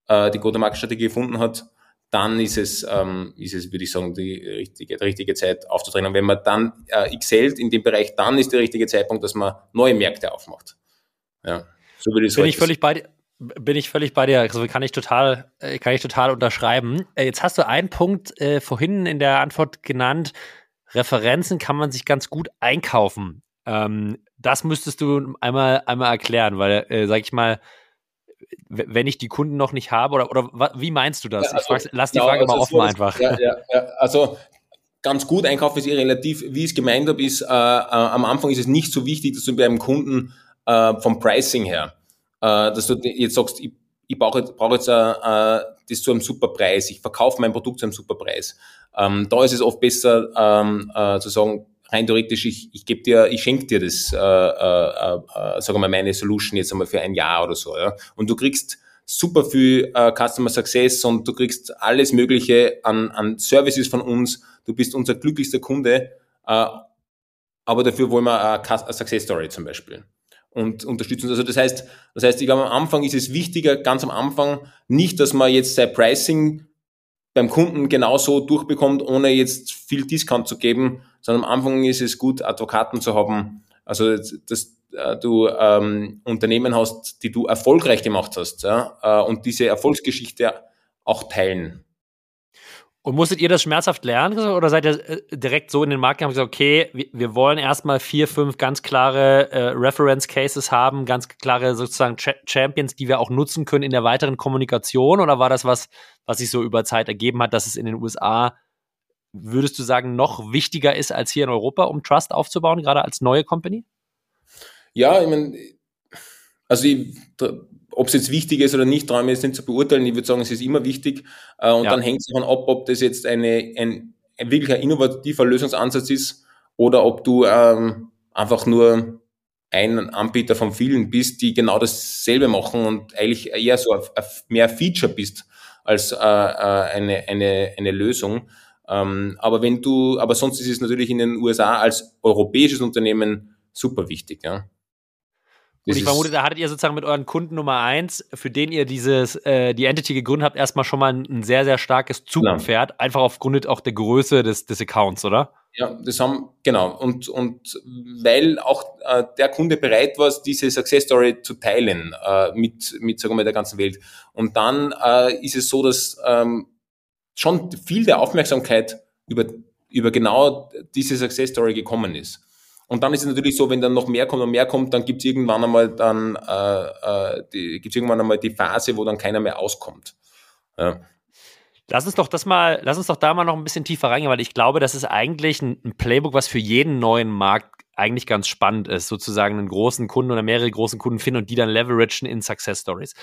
äh, die Go-to-Market-Strategie gefunden hat, dann ist es, ähm, ist es, würde ich sagen, die richtige, die richtige Zeit aufzutreten. Und wenn man dann äh, excelt in dem Bereich, dann ist der richtige Zeitpunkt, dass man neue Märkte aufmacht. Ja, so würde ich Bin ich völlig bei dir. Bin ich völlig bei dir, also kann ich total, äh, kann ich total unterschreiben. Äh, jetzt hast du einen Punkt äh, vorhin in der Antwort genannt. Referenzen kann man sich ganz gut einkaufen. Ähm, das müsstest du einmal, einmal erklären, weil, äh, sag ich mal, wenn ich die Kunden noch nicht habe? Oder, oder wie meinst du das? Ja, also, frag, lass die genau, Frage also mal offen so, einfach. Ja, ja, ja, also ganz gut einkaufen ist eh relativ, wie ich es gemeint habe, ist, äh, äh, am Anfang ist es nicht so wichtig, dass du bei einem Kunden äh, vom Pricing her, dass du jetzt sagst, ich, ich brauche jetzt, brauch jetzt äh, äh, das zu einem super Preis, ich verkaufe mein Produkt zu einem super Preis. Ähm, da ist es oft besser ähm, äh, zu sagen, rein theoretisch, ich, ich gebe dir, ich schenke dir das, äh, äh, äh, sagen wir mal, meine Solution jetzt einmal für ein Jahr oder so. Ja? Und du kriegst super viel äh, Customer Success und du kriegst alles Mögliche an, an Services von uns. Du bist unser glücklichster Kunde, äh, aber dafür wollen wir eine Success Story zum Beispiel und unterstützen. Also das heißt, das heißt, ich glaube, am Anfang ist es wichtiger, ganz am Anfang, nicht, dass man jetzt sein Pricing beim Kunden genauso durchbekommt, ohne jetzt viel Discount zu geben, sondern am Anfang ist es gut, Advokaten zu haben. Also dass äh, du ähm, Unternehmen hast, die du erfolgreich gemacht hast ja, äh, und diese Erfolgsgeschichte auch teilen. Und musstet ihr das schmerzhaft lernen oder seid ihr äh, direkt so in den Markt gegangen und gesagt, okay, wir, wollen erstmal vier, fünf ganz klare äh, Reference Cases haben, ganz klare sozusagen Ch Champions, die wir auch nutzen können in der weiteren Kommunikation? Oder war das was, was sich so über Zeit ergeben hat, dass es in den USA, würdest du sagen, noch wichtiger ist als hier in Europa, um Trust aufzubauen, gerade als neue Company? Ja, ich meine, also ob es jetzt wichtig ist oder nicht, traue ich mir jetzt nicht zu beurteilen. Ich würde sagen, es ist immer wichtig. Äh, und ja. dann hängt es davon ab, ob das jetzt eine, ein, ein wirklich ein innovativer Lösungsansatz ist oder ob du ähm, einfach nur ein Anbieter von vielen bist, die genau dasselbe machen und eigentlich eher so mehr Feature bist als äh, äh, eine, eine, eine Lösung. Ähm, aber wenn du, aber sonst ist es natürlich in den USA als europäisches Unternehmen super wichtig, ja. Und ich vermute, da hattet ihr sozusagen mit euren Kunden Nummer eins, für den ihr dieses, äh, die Entity gegründet habt, erstmal schon mal ein, ein sehr, sehr starkes Zugpferd, genau. einfach aufgrund auch der Größe des, des Accounts, oder? Ja, das haben, genau. Und, und weil auch äh, der Kunde bereit war, diese Success Story zu teilen äh, mit, mit, sagen wir mal, der ganzen Welt. Und dann äh, ist es so, dass ähm, schon viel der Aufmerksamkeit über, über genau diese Success Story gekommen ist. Und dann ist es natürlich so, wenn dann noch mehr kommt und mehr kommt, dann gibt es irgendwann einmal dann äh, äh, die, gibt's irgendwann einmal die Phase, wo dann keiner mehr auskommt. Ja. Lass uns doch das mal, lass uns doch da mal noch ein bisschen tiefer reingehen, weil ich glaube, das ist eigentlich ein, ein Playbook, was für jeden neuen Markt eigentlich ganz spannend ist, sozusagen einen großen Kunden oder mehrere großen Kunden finden und die dann leveragen in Success Stories.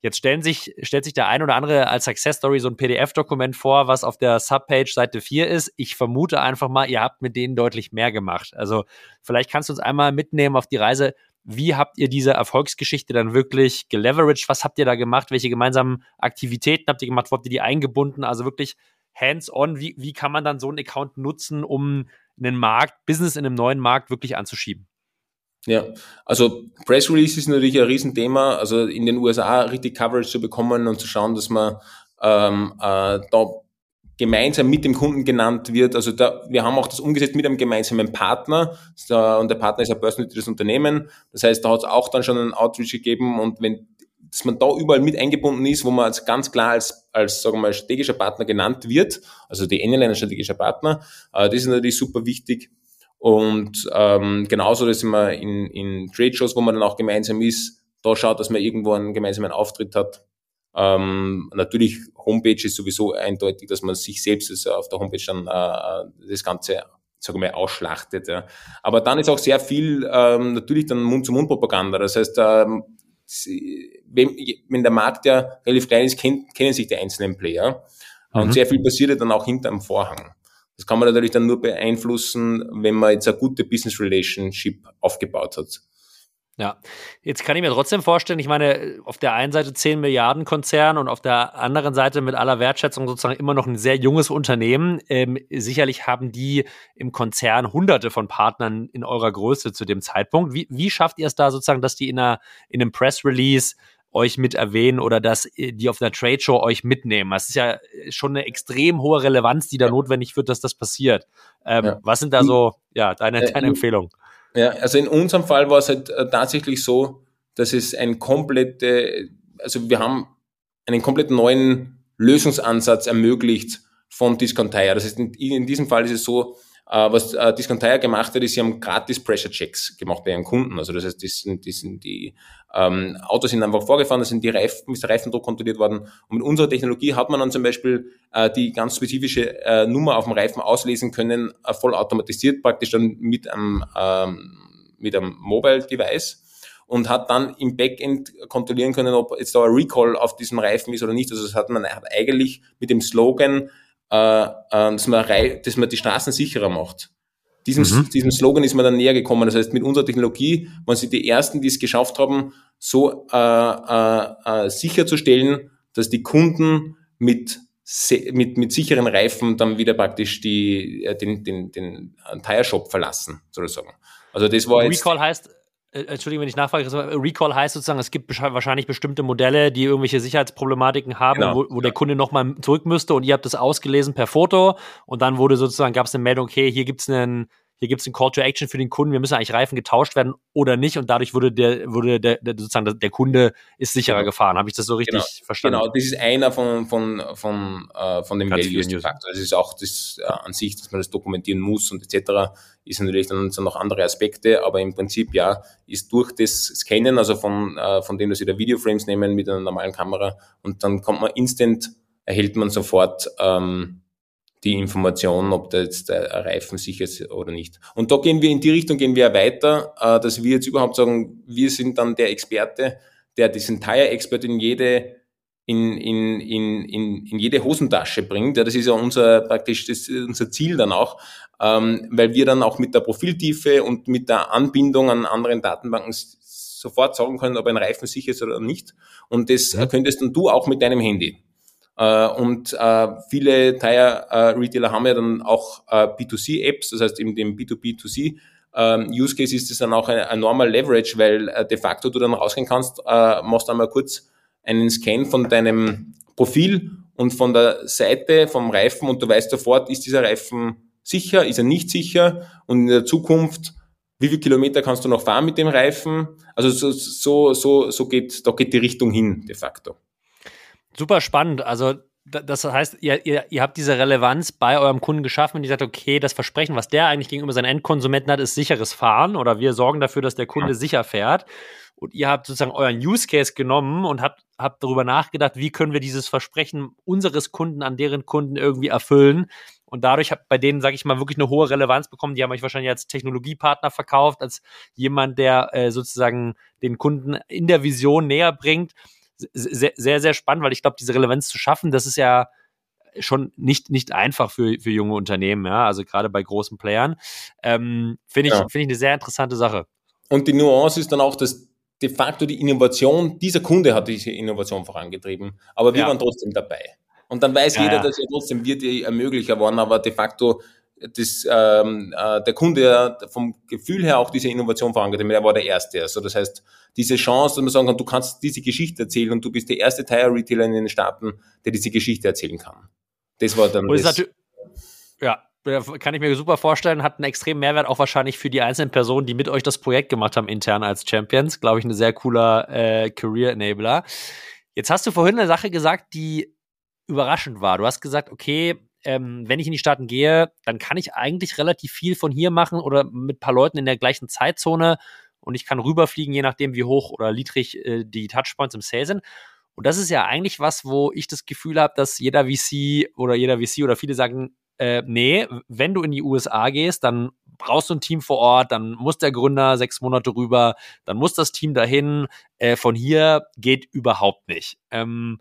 Jetzt stellen sich, stellt sich der ein oder andere als Success Story so ein PDF-Dokument vor, was auf der Subpage Seite 4 ist. Ich vermute einfach mal, ihr habt mit denen deutlich mehr gemacht. Also vielleicht kannst du uns einmal mitnehmen auf die Reise. Wie habt ihr diese Erfolgsgeschichte dann wirklich geleveraged? Was habt ihr da gemacht? Welche gemeinsamen Aktivitäten habt ihr gemacht? Wo habt ihr die eingebunden? Also wirklich hands-on. Wie, wie kann man dann so einen Account nutzen, um einen Markt, Business in einem neuen Markt wirklich anzuschieben? Ja, also Press Release ist natürlich ein Riesenthema, also in den USA richtig Coverage zu bekommen und zu schauen, dass man ähm, äh, da gemeinsam mit dem Kunden genannt wird. Also da, wir haben auch das umgesetzt mit einem gemeinsamen Partner und der Partner ist ein börsennotiertes Unternehmen. Das heißt, da hat es auch dann schon einen Outreach gegeben und wenn dass man da überall mit eingebunden ist, wo man als ganz klar als, als sagen wir mal, strategischer Partner genannt wird, also die N-Line strategischer Partner, äh, das ist natürlich super wichtig. Und ähm, genauso, dass man in, in Trade-Shows, wo man dann auch gemeinsam ist, da schaut, dass man irgendwo einen gemeinsamen Auftritt hat. Ähm, natürlich, Homepage ist sowieso eindeutig, dass man sich selbst also auf der Homepage dann äh, das Ganze sagen wir, ausschlachtet. Ja. Aber dann ist auch sehr viel ähm, natürlich dann Mund-zu-Mund-Propaganda. Das heißt, ähm, wenn, der Markt ja relativ klein ist, kennt, kennen sich die einzelnen Player. Mhm. Und sehr viel passiert ja dann auch hinterm Vorhang. Das kann man natürlich dann nur beeinflussen, wenn man jetzt eine gute Business Relationship aufgebaut hat. Ja, jetzt kann ich mir trotzdem vorstellen, ich meine, auf der einen Seite 10 Milliarden Konzern und auf der anderen Seite mit aller Wertschätzung sozusagen immer noch ein sehr junges Unternehmen. Ähm, sicherlich haben die im Konzern hunderte von Partnern in eurer Größe zu dem Zeitpunkt. Wie, wie schafft ihr es da sozusagen, dass die in, einer, in einem Press Release euch mit erwähnen oder dass äh, die auf einer Trade Show euch mitnehmen? Das ist ja schon eine extrem hohe Relevanz, die da notwendig wird, dass das passiert. Ähm, ja. Was sind da so, ja, deine, äh, deine Empfehlungen? Ja, also in unserem Fall war es halt äh, tatsächlich so, dass es ein komplette, also wir haben einen komplett neuen Lösungsansatz ermöglicht von Discount Tire. Das heißt, in, in diesem Fall ist es so, was äh, Discount Tire gemacht hat, ist, sie haben gratis Pressure Checks gemacht bei ihren Kunden. Also das heißt, die, sind, die, sind, die ähm, Autos sind einfach vorgefahren, da sind die Reifen, ist der Reifendruck kontrolliert worden. Und mit unserer Technologie hat man dann zum Beispiel äh, die ganz spezifische äh, Nummer auf dem Reifen auslesen können, äh, voll automatisiert praktisch dann mit einem, ähm, mit einem Mobile Device und hat dann im Backend kontrollieren können, ob jetzt da ein Recall auf diesem Reifen ist oder nicht. Also das hat man eigentlich mit dem Slogan, äh, äh, dass, man, dass man die Straßen sicherer macht. Diesem, mhm. diesem Slogan ist man dann näher gekommen. Das heißt, mit unserer Technologie waren sie die Ersten, die es geschafft haben, so äh, äh, äh, sicherzustellen, dass die Kunden mit, mit, mit sicheren Reifen dann wieder praktisch die, äh, den, den, den Tire Shop verlassen, sozusagen. Also das war jetzt. Recall heißt, äh, Entschuldigung, wenn ich nachfrage, Recall heißt sozusagen, es gibt wahrscheinlich bestimmte Modelle, die irgendwelche Sicherheitsproblematiken haben, genau. wo, wo der Kunde nochmal zurück müsste und ihr habt das ausgelesen per Foto und dann wurde sozusagen, gab es eine Meldung, okay, hier gibt es einen hier gibt es einen Call to Action für den Kunden, wir müssen eigentlich Reifen getauscht werden oder nicht und dadurch wurde der, wurde der, der sozusagen der Kunde ist sicherer genau. gefahren. Habe ich das so richtig genau. verstanden? Genau, das ist einer von, von, von, äh, von den Values Faktor. Das ist auch das äh, an sich, dass man das dokumentieren muss und etc. ist natürlich dann sind noch andere Aspekte, aber im Prinzip ja, ist durch das Scannen, also von, äh, von dem, dass Sie da Videoframes nehmen mit einer normalen Kamera und dann kommt man instant, erhält man sofort ähm, die Information, ob da jetzt der Reifen sicher ist oder nicht. Und da gehen wir in die Richtung, gehen wir weiter, äh, dass wir jetzt überhaupt sagen, wir sind dann der Experte, der diesen Tire-Expert in jede in, in, in, in, in jede Hosentasche bringt. Ja, das ist ja unser praktisch das unser Ziel dann auch, ähm, weil wir dann auch mit der Profiltiefe und mit der Anbindung an anderen Datenbanken sofort sagen können, ob ein Reifen sicher ist oder nicht. Und das ja. könntest dann du auch mit deinem Handy. Äh, und äh, viele Tire-Retailer haben ja dann auch äh, B2C-Apps, das heißt in dem B2B2C ähm, Use Case ist das dann auch ein, normal Leverage, weil de facto du dann rausgehen kannst, machst einmal kurz einen Scan von deinem Profil und von der Seite vom Reifen und du weißt sofort, ist dieser Reifen sicher, ist er nicht sicher und in der Zukunft wie viele Kilometer kannst du noch fahren mit dem Reifen? Also so, so, so, so geht, da geht die Richtung hin, de facto. Super spannend. Also das heißt, ihr, ihr, ihr habt diese Relevanz bei eurem Kunden geschaffen und ihr sagt, okay, das Versprechen, was der eigentlich gegenüber seinen Endkonsumenten hat, ist sicheres Fahren oder wir sorgen dafür, dass der Kunde sicher fährt. Und ihr habt sozusagen euren Use Case genommen und habt, habt darüber nachgedacht, wie können wir dieses Versprechen unseres Kunden an deren Kunden irgendwie erfüllen. Und dadurch habt bei denen, sage ich mal, wirklich eine hohe Relevanz bekommen. Die haben euch wahrscheinlich als Technologiepartner verkauft, als jemand, der äh, sozusagen den Kunden in der Vision näher bringt sehr, sehr, sehr spannend, weil ich glaube, diese Relevanz zu schaffen, das ist ja schon nicht, nicht einfach für, für junge Unternehmen, ja, also gerade bei großen Playern. Ähm, Finde ich, ja. Finde ich eine sehr interessante Sache. Und die Nuance ist dann auch, dass de facto die Innovation, dieser Kunde hat diese Innovation vorangetrieben, aber wir ja. waren trotzdem dabei. Und dann weiß ja, jeder, dass ja trotzdem wir die Ermöglicher waren, aber de facto das, ähm, äh, der Kunde vom Gefühl her auch diese Innovation vorangetrieben, er war der Erste. Also das heißt, diese Chance, dass man sagen kann, du kannst diese Geschichte erzählen und du bist der erste Tire-Retailer in den Staaten, der diese Geschichte erzählen kann. Das war dann und das. Ja, kann ich mir super vorstellen, hat einen extremen Mehrwert auch wahrscheinlich für die einzelnen Personen, die mit euch das Projekt gemacht haben, intern als Champions. Glaube ich, ein sehr cooler äh, Career-Enabler. Jetzt hast du vorhin eine Sache gesagt, die überraschend war. Du hast gesagt, okay, ähm, wenn ich in die Staaten gehe, dann kann ich eigentlich relativ viel von hier machen oder mit ein paar Leuten in der gleichen Zeitzone und ich kann rüberfliegen, je nachdem, wie hoch oder niedrig äh, die Touchpoints im Sale sind. Und das ist ja eigentlich was, wo ich das Gefühl habe, dass jeder VC oder jeder VC oder viele sagen, äh, nee, wenn du in die USA gehst, dann brauchst du ein Team vor Ort, dann muss der Gründer sechs Monate rüber, dann muss das Team dahin. Äh, von hier geht überhaupt nicht. Ähm,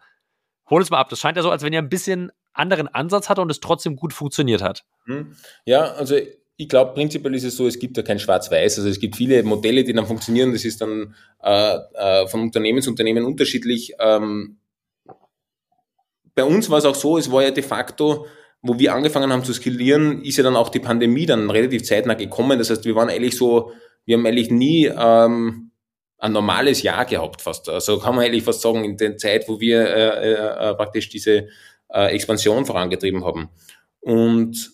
hol es mal ab. Das scheint ja so, als wenn ihr ein bisschen anderen Ansatz hatte und es trotzdem gut funktioniert hat. Hm. Ja, also ich glaube, prinzipiell ist es so, es gibt ja kein Schwarz-Weiß. Also es gibt viele Modelle, die dann funktionieren. Das ist dann äh, äh, von Unternehmen zu Unternehmen unterschiedlich. Ähm, bei uns war es auch so, es war ja de facto, wo wir angefangen haben zu skalieren, ist ja dann auch die Pandemie dann relativ zeitnah gekommen. Das heißt, wir waren eigentlich so, wir haben eigentlich nie ähm, ein normales Jahr gehabt fast. Also kann man eigentlich fast sagen, in der Zeit, wo wir äh, äh, praktisch diese äh, Expansion vorangetrieben haben. Und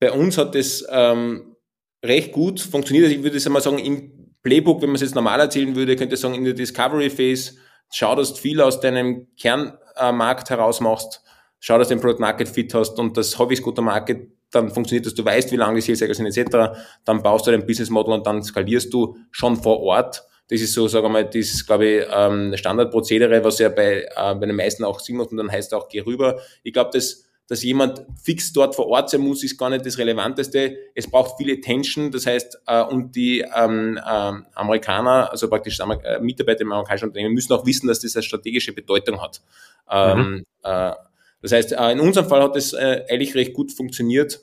bei uns hat das ähm, recht gut funktioniert. Also ich würde jetzt einmal sagen, im Playbook, wenn man es jetzt normal erzählen würde, könnte ich sagen, in der Discovery Phase, schau, dass du viel aus deinem Kernmarkt heraus machst, schau, dass du den Product Market Fit hast und das Hobbys guter Market dann funktioniert das, du weißt, wie lange die Sales sind etc., dann baust du dein Business Model und dann skalierst du schon vor Ort. Das ist so, sagen wir mal, das glaube ich, ähm, Standardprozedere, was ja bei, äh, bei den meisten auch Sinn macht und dann heißt auch, geh rüber. Ich glaube, das dass jemand fix dort vor Ort sein muss, ist gar nicht das Relevanteste. Es braucht viel Attention, das heißt, äh, und die ähm, äh, Amerikaner, also praktisch äh, Mitarbeiter im amerikanischen Unternehmen, müssen auch wissen, dass das eine strategische Bedeutung hat. Ähm, mhm. äh, das heißt, äh, in unserem Fall hat es äh, eigentlich recht gut funktioniert,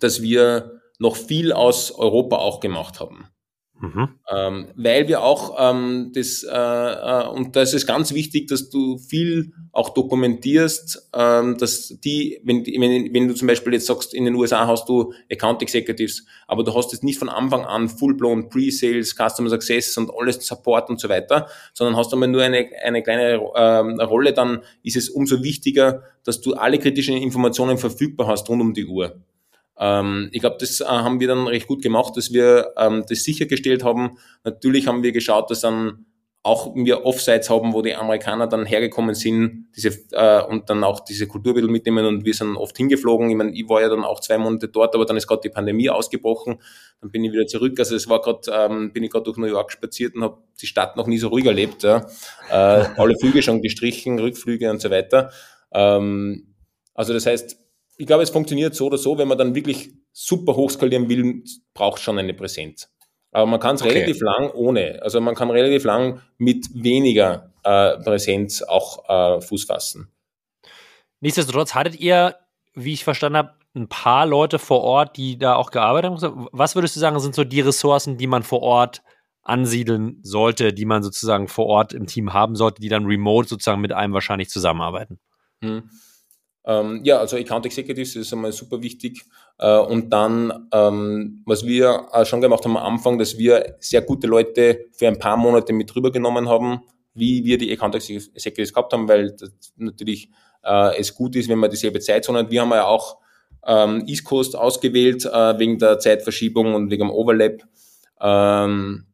dass wir noch viel aus Europa auch gemacht haben. Mhm. Ähm, weil wir auch ähm, das, äh, äh, und da ist ganz wichtig, dass du viel auch dokumentierst, ähm, dass die, wenn, wenn, wenn du zum Beispiel jetzt sagst, in den USA hast du Account Executives, aber du hast jetzt nicht von Anfang an full-blown Pre-Sales, Customer Success und alles Support und so weiter, sondern hast einmal nur eine, eine kleine ähm, Rolle, dann ist es umso wichtiger, dass du alle kritischen Informationen verfügbar hast rund um die Uhr. Ähm, ich glaube, das äh, haben wir dann recht gut gemacht, dass wir ähm, das sichergestellt haben. Natürlich haben wir geschaut, dass dann auch wir Offsites haben, wo die Amerikaner dann hergekommen sind diese, äh, und dann auch diese Kulturbilder mitnehmen und wir sind oft hingeflogen. Ich meine, ich war ja dann auch zwei Monate dort, aber dann ist gerade die Pandemie ausgebrochen. Dann bin ich wieder zurück. Also es war gerade, ähm, bin ich gerade durch New York spaziert und habe die Stadt noch nie so ruhig erlebt. Ja. Äh, alle Flüge schon gestrichen, Rückflüge und so weiter. Ähm, also das heißt, ich glaube, es funktioniert so oder so, wenn man dann wirklich super hochskalieren will, braucht schon eine Präsenz. Aber man kann es okay. relativ lang ohne. Also man kann relativ lang mit weniger äh, Präsenz auch äh, Fuß fassen. Nichtsdestotrotz hattet ihr, wie ich verstanden habe, ein paar Leute vor Ort, die da auch gearbeitet haben. Was würdest du sagen, sind so die Ressourcen, die man vor Ort ansiedeln sollte, die man sozusagen vor Ort im Team haben sollte, die dann remote sozusagen mit einem wahrscheinlich zusammenarbeiten? Hm. Ähm, ja, also Account Executives ist einmal super wichtig. Äh, und dann, ähm, was wir äh, schon gemacht haben am Anfang, dass wir sehr gute Leute für ein paar Monate mit rübergenommen haben, wie wir die Account Executives gehabt haben, weil natürlich äh, es gut ist, wenn man dieselbe Zeitzone hat. Wir haben ja auch ähm, East Coast ausgewählt äh, wegen der Zeitverschiebung und wegen dem Overlap. Ähm,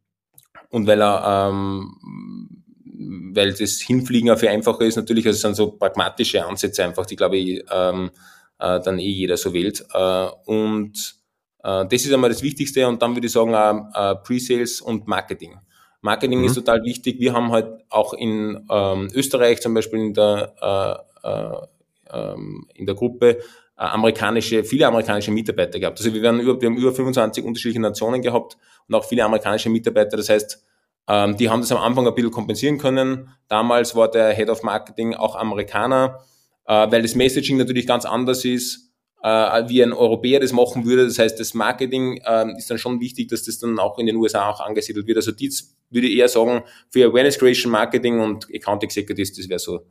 und weil er ähm, weil das Hinfliegen auch viel einfacher ist natürlich, also es sind so pragmatische Ansätze einfach, die glaube ich ähm, äh, dann eh jeder so wählt. Äh, und äh, das ist einmal das Wichtigste und dann würde ich sagen äh, Pre-Sales und Marketing. Marketing mhm. ist total wichtig. Wir haben halt auch in ähm, Österreich zum Beispiel in der, äh, äh, ähm, in der Gruppe äh, amerikanische, viele amerikanische Mitarbeiter gehabt. Also wir, werden über, wir haben über 25 unterschiedliche Nationen gehabt und auch viele amerikanische Mitarbeiter. Das heißt, ähm, die haben das am Anfang ein bisschen kompensieren können. Damals war der Head of Marketing auch Amerikaner, äh, weil das Messaging natürlich ganz anders ist, äh, wie ein Europäer das machen würde. Das heißt, das Marketing äh, ist dann schon wichtig, dass das dann auch in den USA auch angesiedelt wird. Also die würde ich eher sagen, für Awareness Creation Marketing und Account Executives, das wäre so,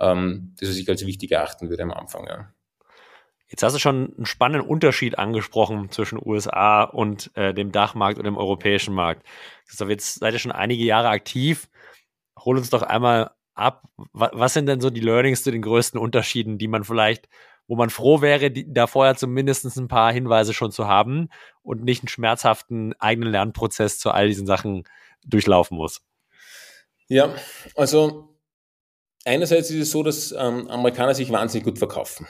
ähm, das, was ich als wichtig erachten würde am Anfang. Ja. Jetzt hast du schon einen spannenden Unterschied angesprochen zwischen USA und äh, dem Dachmarkt und dem europäischen Markt. Christoph, jetzt seid ihr schon einige Jahre aktiv. Hol uns doch einmal ab. Was sind denn so die Learnings zu den größten Unterschieden, die man vielleicht, wo man froh wäre, die, da vorher zumindest ein paar Hinweise schon zu haben und nicht einen schmerzhaften eigenen Lernprozess zu all diesen Sachen durchlaufen muss? Ja, also einerseits ist es so, dass ähm, Amerikaner sich wahnsinnig gut verkaufen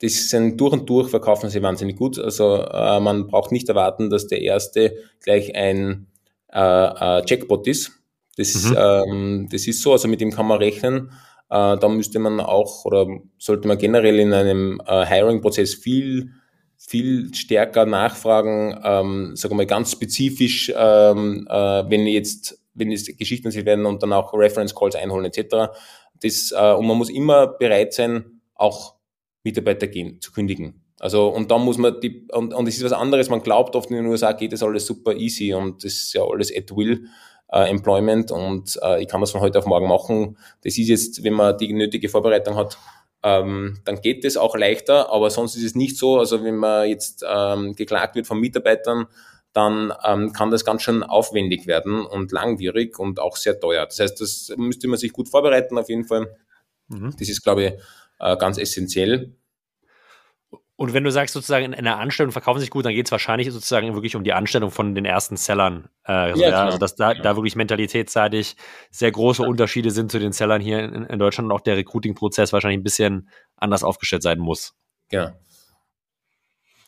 das sind durch und durch verkaufen sie wahnsinnig gut. Also äh, man braucht nicht erwarten, dass der erste gleich ein äh, äh, Jackpot ist. Das, mhm. ähm, das ist so, also mit dem kann man rechnen. Äh, da müsste man auch oder sollte man generell in einem äh, Hiring-Prozess viel viel stärker nachfragen, ähm, sagen wir mal ganz spezifisch, ähm, äh, wenn jetzt wenn es Geschichten werden und dann auch Reference Calls einholen etc. Das, äh, und man muss immer bereit sein, auch Mitarbeiter gehen, zu kündigen. Also, und dann muss man die, und, und es ist was anderes, man glaubt oft in den USA geht das alles super easy und das ist ja alles at will äh, Employment und äh, ich kann das von heute auf morgen machen. Das ist jetzt, wenn man die nötige Vorbereitung hat, ähm, dann geht das auch leichter, aber sonst ist es nicht so. Also wenn man jetzt ähm, geklagt wird von Mitarbeitern, dann ähm, kann das ganz schön aufwendig werden und langwierig und auch sehr teuer. Das heißt, das müsste man sich gut vorbereiten auf jeden Fall. Mhm. Das ist, glaube ich, äh, ganz essentiell. Und wenn du sagst, sozusagen in einer Anstellung verkaufen sich gut, dann geht es wahrscheinlich sozusagen wirklich um die Anstellung von den ersten Sellern. Äh, also, ja, ja, also dass da, da wirklich mentalitätsseitig sehr große ja. Unterschiede sind zu den Sellern hier in, in Deutschland und auch der Recruiting-Prozess wahrscheinlich ein bisschen anders aufgestellt sein muss. Ja.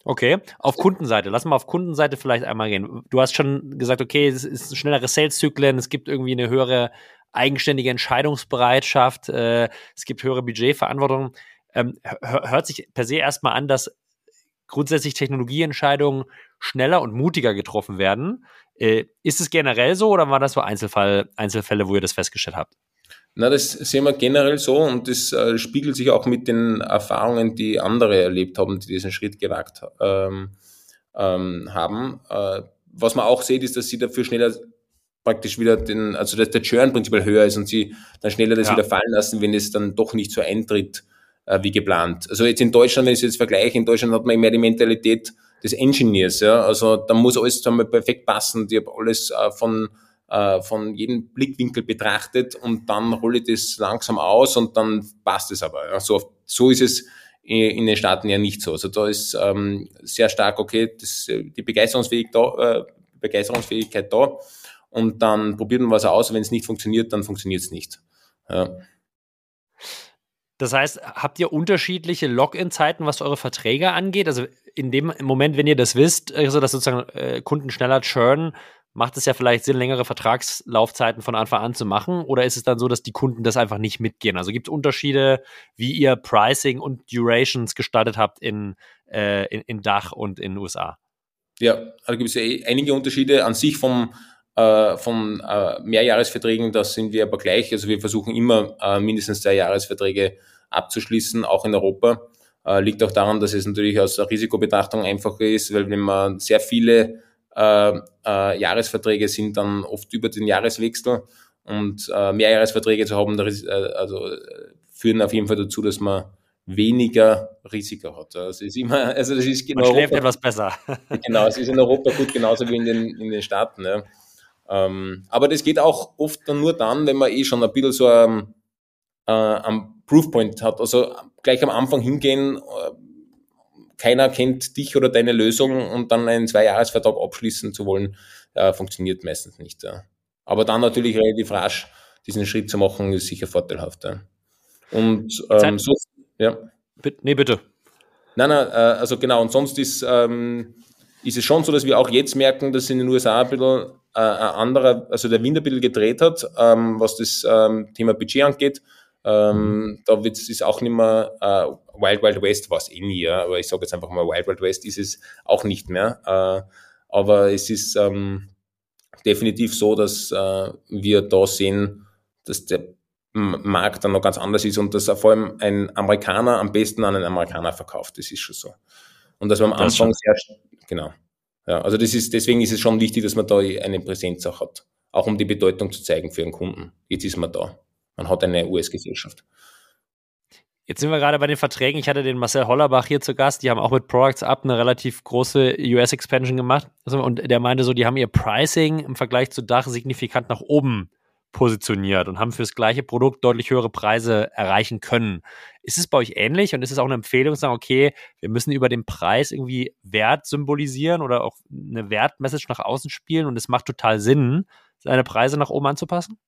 Okay, auf Kundenseite. Lass mal auf Kundenseite vielleicht einmal gehen. Du hast schon gesagt, okay, es ist schnellere Sales-Zyklen, es gibt irgendwie eine höhere eigenständige Entscheidungsbereitschaft, äh, es gibt höhere Budgetverantwortung. Ähm, hört sich per se erstmal an, dass grundsätzlich Technologieentscheidungen schneller und mutiger getroffen werden. Äh, ist es generell so oder war das so Einzelfall, Einzelfälle, wo ihr das festgestellt habt? Na, das sehen wir generell so und das äh, spiegelt sich auch mit den Erfahrungen, die andere erlebt haben, die diesen Schritt gewagt ähm, ähm, haben. Äh, was man auch sieht, ist, dass sie dafür schneller praktisch wieder den, also dass der Churn prinzipiell höher ist und sie dann schneller das ja. wieder fallen lassen, wenn es dann doch nicht so eintritt wie geplant. Also jetzt in Deutschland, wenn ich es jetzt vergleiche, in Deutschland hat man mehr die Mentalität des Engineers, ja. Also da muss alles einmal perfekt passen. Ich habe alles äh, von äh, von jedem Blickwinkel betrachtet und dann rolle ich das langsam aus und dann passt es aber. Ja. So, so ist es in den Staaten ja nicht so. Also da ist ähm, sehr stark, okay, das, die Begeisterungsfähigkeit da, äh, Begeisterungsfähigkeit da und dann probiert man was aus. Wenn es nicht funktioniert, dann funktioniert es nicht. Ja. Das heißt, habt ihr unterschiedliche Login-Zeiten, was eure Verträge angeht? Also in dem Moment, wenn ihr das wisst, also dass sozusagen äh, Kunden schneller churnen, macht es ja vielleicht Sinn, längere Vertragslaufzeiten von Anfang an zu machen? Oder ist es dann so, dass die Kunden das einfach nicht mitgehen? Also gibt es Unterschiede, wie ihr Pricing und Durations gestaltet habt in, äh, in, in Dach und in den USA? Ja, da gibt es ja eh einige Unterschiede. An sich vom äh, von äh, Mehrjahresverträgen, da sind wir aber gleich. Also wir versuchen immer äh, mindestens zwei Jahresverträge abzuschließen, auch in Europa. Äh, liegt auch daran, dass es natürlich aus der Risikobetrachtung einfacher ist, weil wenn man sehr viele äh, äh, Jahresverträge sind, dann oft über den Jahreswechsel und äh, Mehrjahresverträge zu haben, äh, also äh, führen auf jeden Fall dazu, dass man weniger Risiko hat. Also ist immer, also das ist genau. Man schläft etwas besser. genau, es ist in Europa gut genauso wie in den, in den Staaten. Ja. Ähm, aber das geht auch oft dann nur dann, wenn man eh schon ein bisschen so ein, äh, ein Proofpoint hat. Also gleich am Anfang hingehen, äh, keiner kennt dich oder deine Lösung und dann einen Zweijahresvertrag abschließen zu wollen, äh, funktioniert meistens nicht. Ja. Aber dann natürlich relativ rasch diesen Schritt zu machen, ist sicher vorteilhaft. Ja. Und ähm, so, ja. Nee, bitte. Nein, nein, äh, also genau, und sonst ist, ähm, ist es schon so, dass wir auch jetzt merken, dass in den USA ein bisschen äh, ein anderer, also der Wind ein bisschen gedreht hat, ähm, was das ähm, Thema Budget angeht. Ähm. Da wird es auch nicht mehr äh, Wild Wild West war es eh nie, ja, aber ich sage jetzt einfach mal Wild Wild West ist es auch nicht mehr. Äh, aber es ist ähm, definitiv so, dass äh, wir da sehen, dass der Markt dann noch ganz anders ist und dass vor allem ein Amerikaner am besten an einen Amerikaner verkauft. Das ist schon so. Und dass man am das Anfang sehr, genau, ja, also das ist, deswegen ist es schon wichtig, dass man da eine Präsenz auch hat. Auch um die Bedeutung zu zeigen für den Kunden. Jetzt ist man da. Man hat eine US-Gesellschaft. Jetzt sind wir gerade bei den Verträgen. Ich hatte den Marcel Hollerbach hier zu Gast. Die haben auch mit Products Up eine relativ große US-Expansion gemacht. Also, und der meinte so, die haben ihr Pricing im Vergleich zu Dach signifikant nach oben positioniert und haben fürs gleiche Produkt deutlich höhere Preise erreichen können. Ist es bei euch ähnlich und ist es auch eine Empfehlung, zu sagen, okay, wir müssen über den Preis irgendwie Wert symbolisieren oder auch eine Wertmessage nach außen spielen und es macht total Sinn, seine Preise nach oben anzupassen?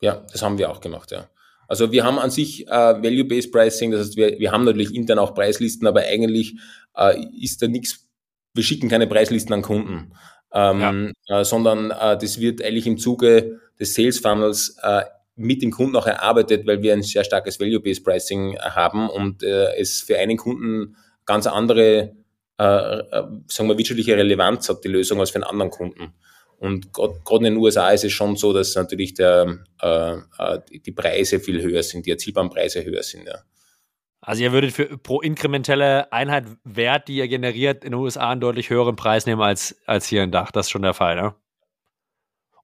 Ja, das haben wir auch gemacht, ja. Also wir haben an sich äh, Value-Based Pricing, das heißt, wir, wir haben natürlich intern auch Preislisten, aber eigentlich äh, ist da nichts, wir schicken keine Preislisten an Kunden, ähm, ja. äh, sondern äh, das wird eigentlich im Zuge des Sales Funnels äh, mit dem Kunden auch erarbeitet, weil wir ein sehr starkes Value-Based Pricing haben und äh, es für einen Kunden ganz andere, äh, äh, sagen wir, wirtschaftliche Relevanz hat, die Lösung, als für einen anderen Kunden. Und gerade in den USA ist es schon so, dass natürlich der, äh, äh, die Preise viel höher sind, die erzielbaren Preise höher sind. Ja. Also ihr würdet für pro inkrementelle Einheit Wert, die ihr generiert, in den USA einen deutlich höheren Preis nehmen als, als hier in Dach. Das ist schon der Fall, ne?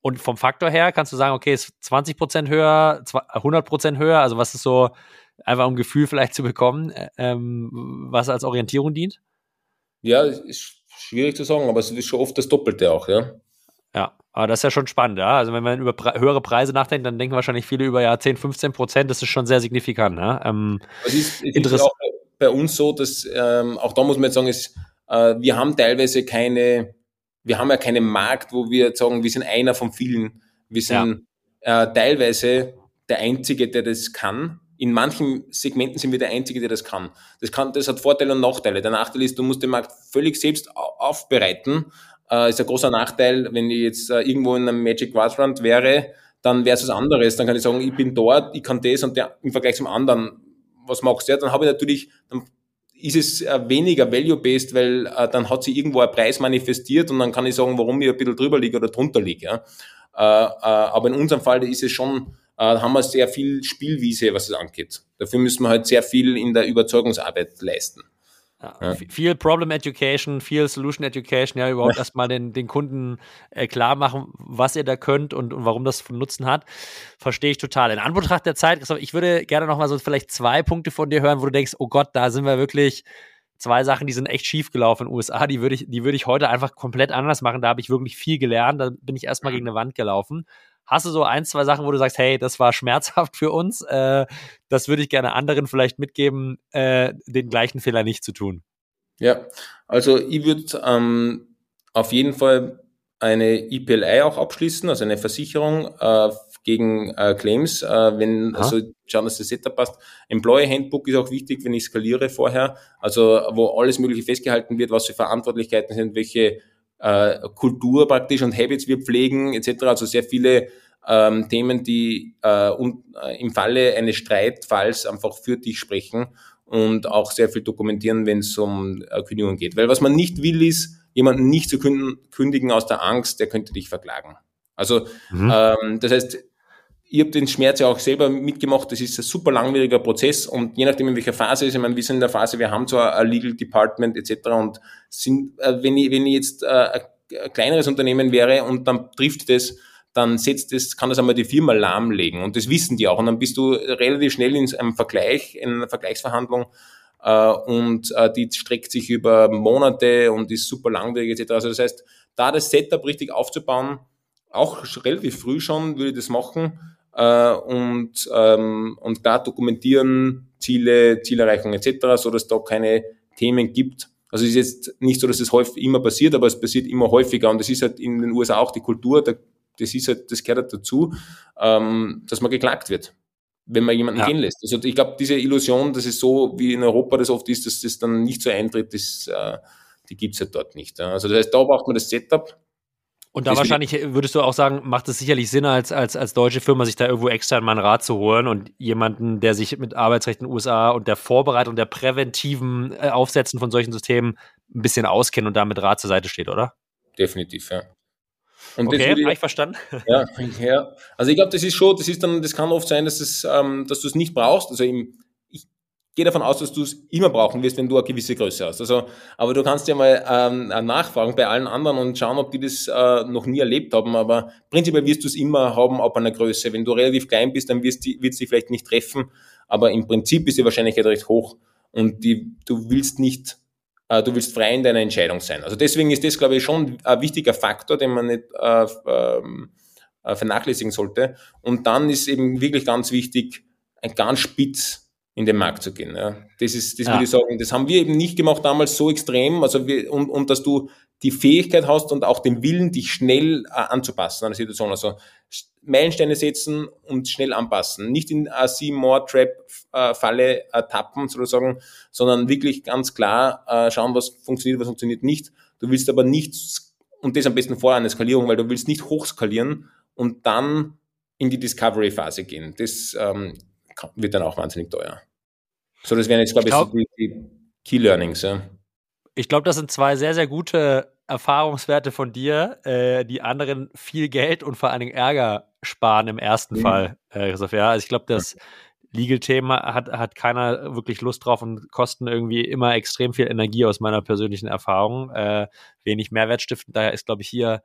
Und vom Faktor her kannst du sagen, okay, ist 20 Prozent höher, 100 Prozent höher? Also was ist so, einfach um Gefühl vielleicht zu bekommen, äh, ähm, was als Orientierung dient? Ja, ist schwierig zu sagen, aber es ist schon oft das Doppelte auch, ja. Ja, aber das ist ja schon spannend, ja. Also wenn man über Pre höhere Preise nachdenkt, dann denken wahrscheinlich viele über ja 10, 15 Prozent, das ist schon sehr signifikant. Ja? Ähm, es ist, es ist auch bei uns so, dass ähm, auch da muss man jetzt sagen, ist, äh, wir haben teilweise keine wir haben ja keinen Markt, wo wir sagen, wir sind einer von vielen. Wir sind ja. äh, teilweise der Einzige, der das kann. in manchen Segmenten sind wir der Einzige, der das kann. Das, kann, das hat Vorteile und Nachteile. Der Nachteil ist, du musst den Markt völlig selbst aufbereiten. Äh, ist ein großer Nachteil, wenn ich jetzt äh, irgendwo in einem Magic Quadrant wäre, dann wäre es was anderes. Dann kann ich sagen, ich bin dort, ich kann das und der, im Vergleich zum anderen, was magst du? Ja, dann habe ich natürlich, dann ist es äh, weniger value-based, weil äh, dann hat sich irgendwo ein Preis manifestiert und dann kann ich sagen, warum ich ein bisschen drüber liege oder drunter liege. Ja. Äh, äh, aber in unserem Fall ist es schon äh, haben wir sehr viel Spielwiese, was es angeht. Dafür müssen wir halt sehr viel in der Überzeugungsarbeit leisten. Ja, Viel Problem Education, viel Solution Education, ja, überhaupt ja. erstmal den, den Kunden äh, klar machen, was ihr da könnt und, und warum das von Nutzen hat. Verstehe ich total. In Anbetracht der Zeit, ich würde gerne nochmal so vielleicht zwei Punkte von dir hören, wo du denkst, oh Gott, da sind wir wirklich zwei Sachen, die sind echt schief gelaufen in den USA, die würde ich, die würde ich heute einfach komplett anders machen. Da habe ich wirklich viel gelernt. Da bin ich erstmal mhm. gegen eine Wand gelaufen. Hast du so ein, zwei Sachen, wo du sagst, hey, das war schmerzhaft für uns, äh, das würde ich gerne anderen vielleicht mitgeben, äh, den gleichen Fehler nicht zu tun? Ja, also ich würde ähm, auf jeden Fall eine IPLI auch abschließen, also eine Versicherung äh, gegen äh, Claims, äh, wenn, Aha. also schauen, dass das Setup passt. Employee Handbook ist auch wichtig, wenn ich skaliere vorher, also wo alles Mögliche festgehalten wird, was für Verantwortlichkeiten sind, welche äh, Kultur praktisch und Habits wir pflegen etc. Also sehr viele ähm, Themen, die äh, und, äh, im Falle eines Streitfalls einfach für dich sprechen und auch sehr viel dokumentieren, wenn es um äh, Kündigung geht. Weil was man nicht will, ist, jemanden nicht zu kündigen aus der Angst, der könnte dich verklagen. Also mhm. ähm, das heißt, ich habe den Schmerz ja auch selber mitgemacht. Das ist ein super langwieriger Prozess und je nachdem, in welcher Phase ist, ich meine, wir sind in der Phase, wir haben zwar ein Legal Department etc. und sind, äh, wenn ich, wenn ich jetzt äh, ein kleineres Unternehmen wäre und dann trifft das, dann setzt das, kann das einmal die Firma lahmlegen und das wissen die auch und dann bist du relativ schnell in einem Vergleich, in einer Vergleichsverhandlung äh, und die streckt sich über Monate und ist super langwierig etc. Also das heißt, da das Setup richtig aufzubauen, auch relativ früh schon würde ich das machen, äh, und, ähm, und klar dokumentieren, Ziele, Zielerreichung etc., so dass da keine Themen gibt. Also es ist jetzt nicht so, dass es häufig immer passiert, aber es passiert immer häufiger und das ist halt in den USA auch die Kultur, das ist halt, das gehört halt dazu, ähm, dass man geklagt wird, wenn man jemanden ja. gehen lässt. Also ich glaube, diese Illusion, dass es so wie in Europa das oft ist, dass das dann nicht so eintritt, das, äh, die gibt's halt dort nicht. Also das heißt, da braucht man das Setup, und da wahrscheinlich würdest du auch sagen, macht es sicherlich Sinn, als, als, als deutsche Firma sich da irgendwo extern mal einen Rat zu holen und jemanden, der sich mit Arbeitsrecht in den USA und der Vorbereitung, der präventiven äh, Aufsetzen von solchen Systemen ein bisschen auskennt und da mit Rat zur Seite steht, oder? Definitiv, ja. Und okay, habe ich verstanden. Ja, ja. Also ich glaube, das ist schon, das ist dann, das kann oft sein, dass es, ähm, dass du es nicht brauchst. Also im, gehe davon aus, dass du es immer brauchen wirst, wenn du eine gewisse Größe hast. Also, aber du kannst ja mal ähm, nachfragen bei allen anderen und schauen, ob die das äh, noch nie erlebt haben. Aber prinzipiell wirst du es immer haben ab einer Größe. Wenn du relativ klein bist, dann wird es dich vielleicht nicht treffen. Aber im Prinzip ist die Wahrscheinlichkeit recht hoch und die, du willst nicht, äh, du willst frei in deiner Entscheidung sein. Also deswegen ist das, glaube ich, schon ein wichtiger Faktor, den man nicht äh, ähm, äh, vernachlässigen sollte. Und dann ist eben wirklich ganz wichtig, ein ganz spitz in den Markt zu gehen. Ja. Das ist, das ja. würde ich sagen, das haben wir eben nicht gemacht damals so extrem, also wir, und, und dass du die Fähigkeit hast und auch den Willen, dich schnell äh, anzupassen an der Situation. Also Meilensteine setzen und schnell anpassen. Nicht in a See More Trap Falle äh, tappen sozusagen, sondern wirklich ganz klar äh, schauen, was funktioniert, was funktioniert nicht. Du willst aber nicht, und das am besten vor einer Skalierung, weil du willst nicht hochskalieren und dann in die Discovery-Phase gehen. Das ähm, wird dann auch wahnsinnig teuer. So, das wären jetzt, glaube ich, glaub, ich die Key Learnings. Ja. Ich glaube, das sind zwei sehr, sehr gute Erfahrungswerte von dir, äh, die anderen viel Geld und vor allen Dingen Ärger sparen im ersten mhm. Fall, äh, Christoph. Ja, also ich glaube, das Legal-Thema hat, hat keiner wirklich Lust drauf und kosten irgendwie immer extrem viel Energie aus meiner persönlichen Erfahrung. Äh, wenig Mehrwert stiften. Daher ist, glaube ich, hier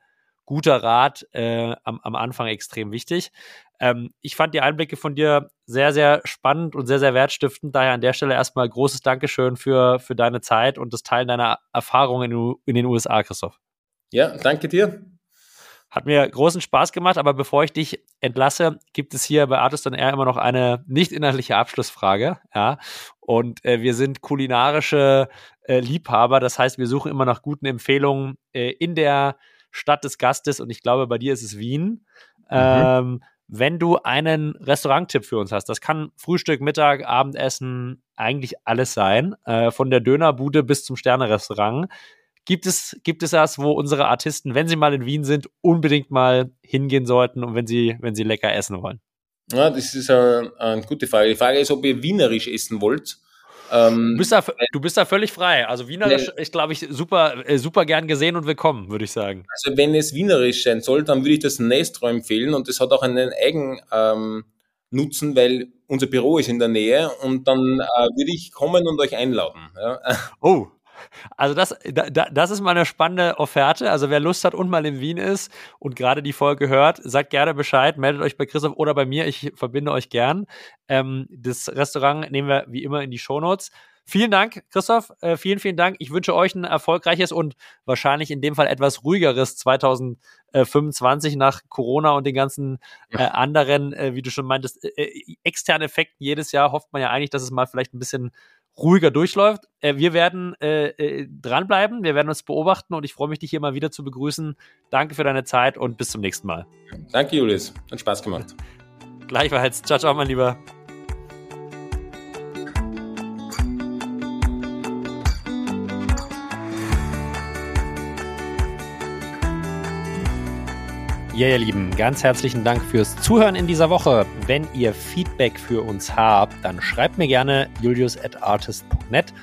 guter Rat äh, am, am Anfang extrem wichtig. Ähm, ich fand die Einblicke von dir sehr, sehr spannend und sehr, sehr wertstiftend. Daher an der Stelle erstmal großes Dankeschön für, für deine Zeit und das Teilen deiner Erfahrungen in, in den USA, Christoph. Ja, danke dir. Hat mir großen Spaß gemacht, aber bevor ich dich entlasse, gibt es hier bei Artist on Air immer noch eine nicht inhaltliche Abschlussfrage. Ja, und äh, wir sind kulinarische äh, Liebhaber, das heißt, wir suchen immer nach guten Empfehlungen äh, in der Stadt des Gastes und ich glaube, bei dir ist es Wien. Mhm. Ähm, wenn du einen Restauranttipp für uns hast. Das kann Frühstück, Mittag, Abendessen, eigentlich alles sein. Äh, von der Dönerbude bis zum Sternerestaurant. Gibt es, gibt es das, wo unsere Artisten, wenn sie mal in Wien sind, unbedingt mal hingehen sollten und wenn sie, wenn sie lecker essen wollen? Ja, das ist eine, eine gute Frage. Die Frage ist, ob ihr wienerisch essen wollt. Ähm, du, bist da, du bist da völlig frei. Also wienerisch ist, glaube ich, super, äh, super gern gesehen und willkommen, würde ich sagen. Also wenn es wienerisch sein soll, dann würde ich das Nestro empfehlen und das hat auch einen eigenen ähm, Nutzen, weil unser Büro ist in der Nähe und dann äh, würde ich kommen und euch einladen. Ja. Oh, also das, da, das ist mal eine spannende Offerte. Also wer Lust hat und mal in Wien ist und gerade die Folge hört, sagt gerne Bescheid, meldet euch bei Christoph oder bei mir. Ich verbinde euch gern. Ähm, das Restaurant nehmen wir wie immer in die Shownotes. Vielen Dank, Christoph. Äh, vielen, vielen Dank. Ich wünsche euch ein erfolgreiches und wahrscheinlich in dem Fall etwas ruhigeres 2025 nach Corona und den ganzen äh, anderen, äh, wie du schon meintest, äh, äh, externen Effekten. Jedes Jahr hofft man ja eigentlich, dass es mal vielleicht ein bisschen ruhiger durchläuft. Äh, wir werden äh, äh, dranbleiben, wir werden uns beobachten und ich freue mich, dich hier mal wieder zu begrüßen. Danke für deine Zeit und bis zum nächsten Mal. Danke, Julius. Hat Spaß gemacht. Gleichfalls. Ciao, ciao, mein Lieber. Ja, ihr Lieben, ganz herzlichen Dank fürs Zuhören in dieser Woche. Wenn ihr Feedback für uns habt, dann schreibt mir gerne julius.artist.net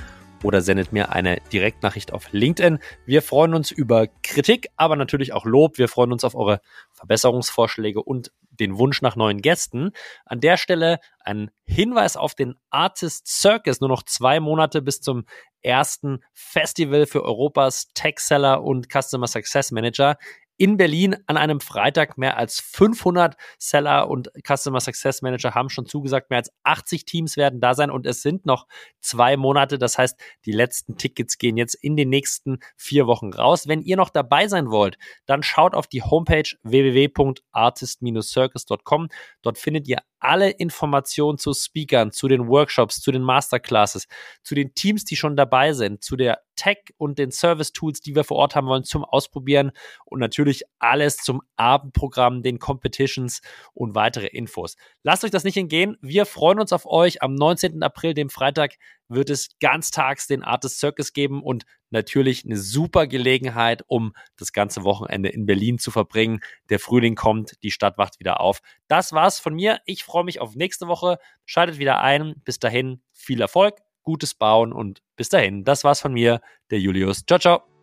oder sendet mir eine Direktnachricht auf LinkedIn. Wir freuen uns über Kritik, aber natürlich auch Lob. Wir freuen uns auf eure Verbesserungsvorschläge und den Wunsch nach neuen Gästen. An der Stelle ein Hinweis auf den Artist Circus. Nur noch zwei Monate bis zum ersten Festival für Europas Tech Seller und Customer Success Manager in Berlin an einem Freitag. Mehr als 500 Seller und Customer Success Manager haben schon zugesagt. Mehr als 80 Teams werden da sein und es sind noch zwei Monate. Das heißt, die letzten Tickets gehen jetzt in den nächsten vier Wochen raus. Wenn ihr noch dabei sein wollt, dann schaut auf die Homepage www.artist-circus.com. Dort findet ihr alle Informationen zu Speakern, zu den Workshops, zu den Masterclasses, zu den Teams, die schon dabei sind, zu der Tech und den Service-Tools, die wir vor Ort haben wollen, zum Ausprobieren und natürlich alles zum Abendprogramm, den Competitions und weitere Infos. Lasst euch das nicht entgehen. Wir freuen uns auf euch. Am 19. April, dem Freitag, wird es ganztags den Artist Circus geben und natürlich eine super Gelegenheit, um das ganze Wochenende in Berlin zu verbringen. Der Frühling kommt, die Stadt wacht wieder auf. Das war's von mir. Ich freue mich auf nächste Woche. Schaltet wieder ein. Bis dahin viel Erfolg, gutes Bauen und bis dahin. Das war's von mir, der Julius. Ciao, ciao.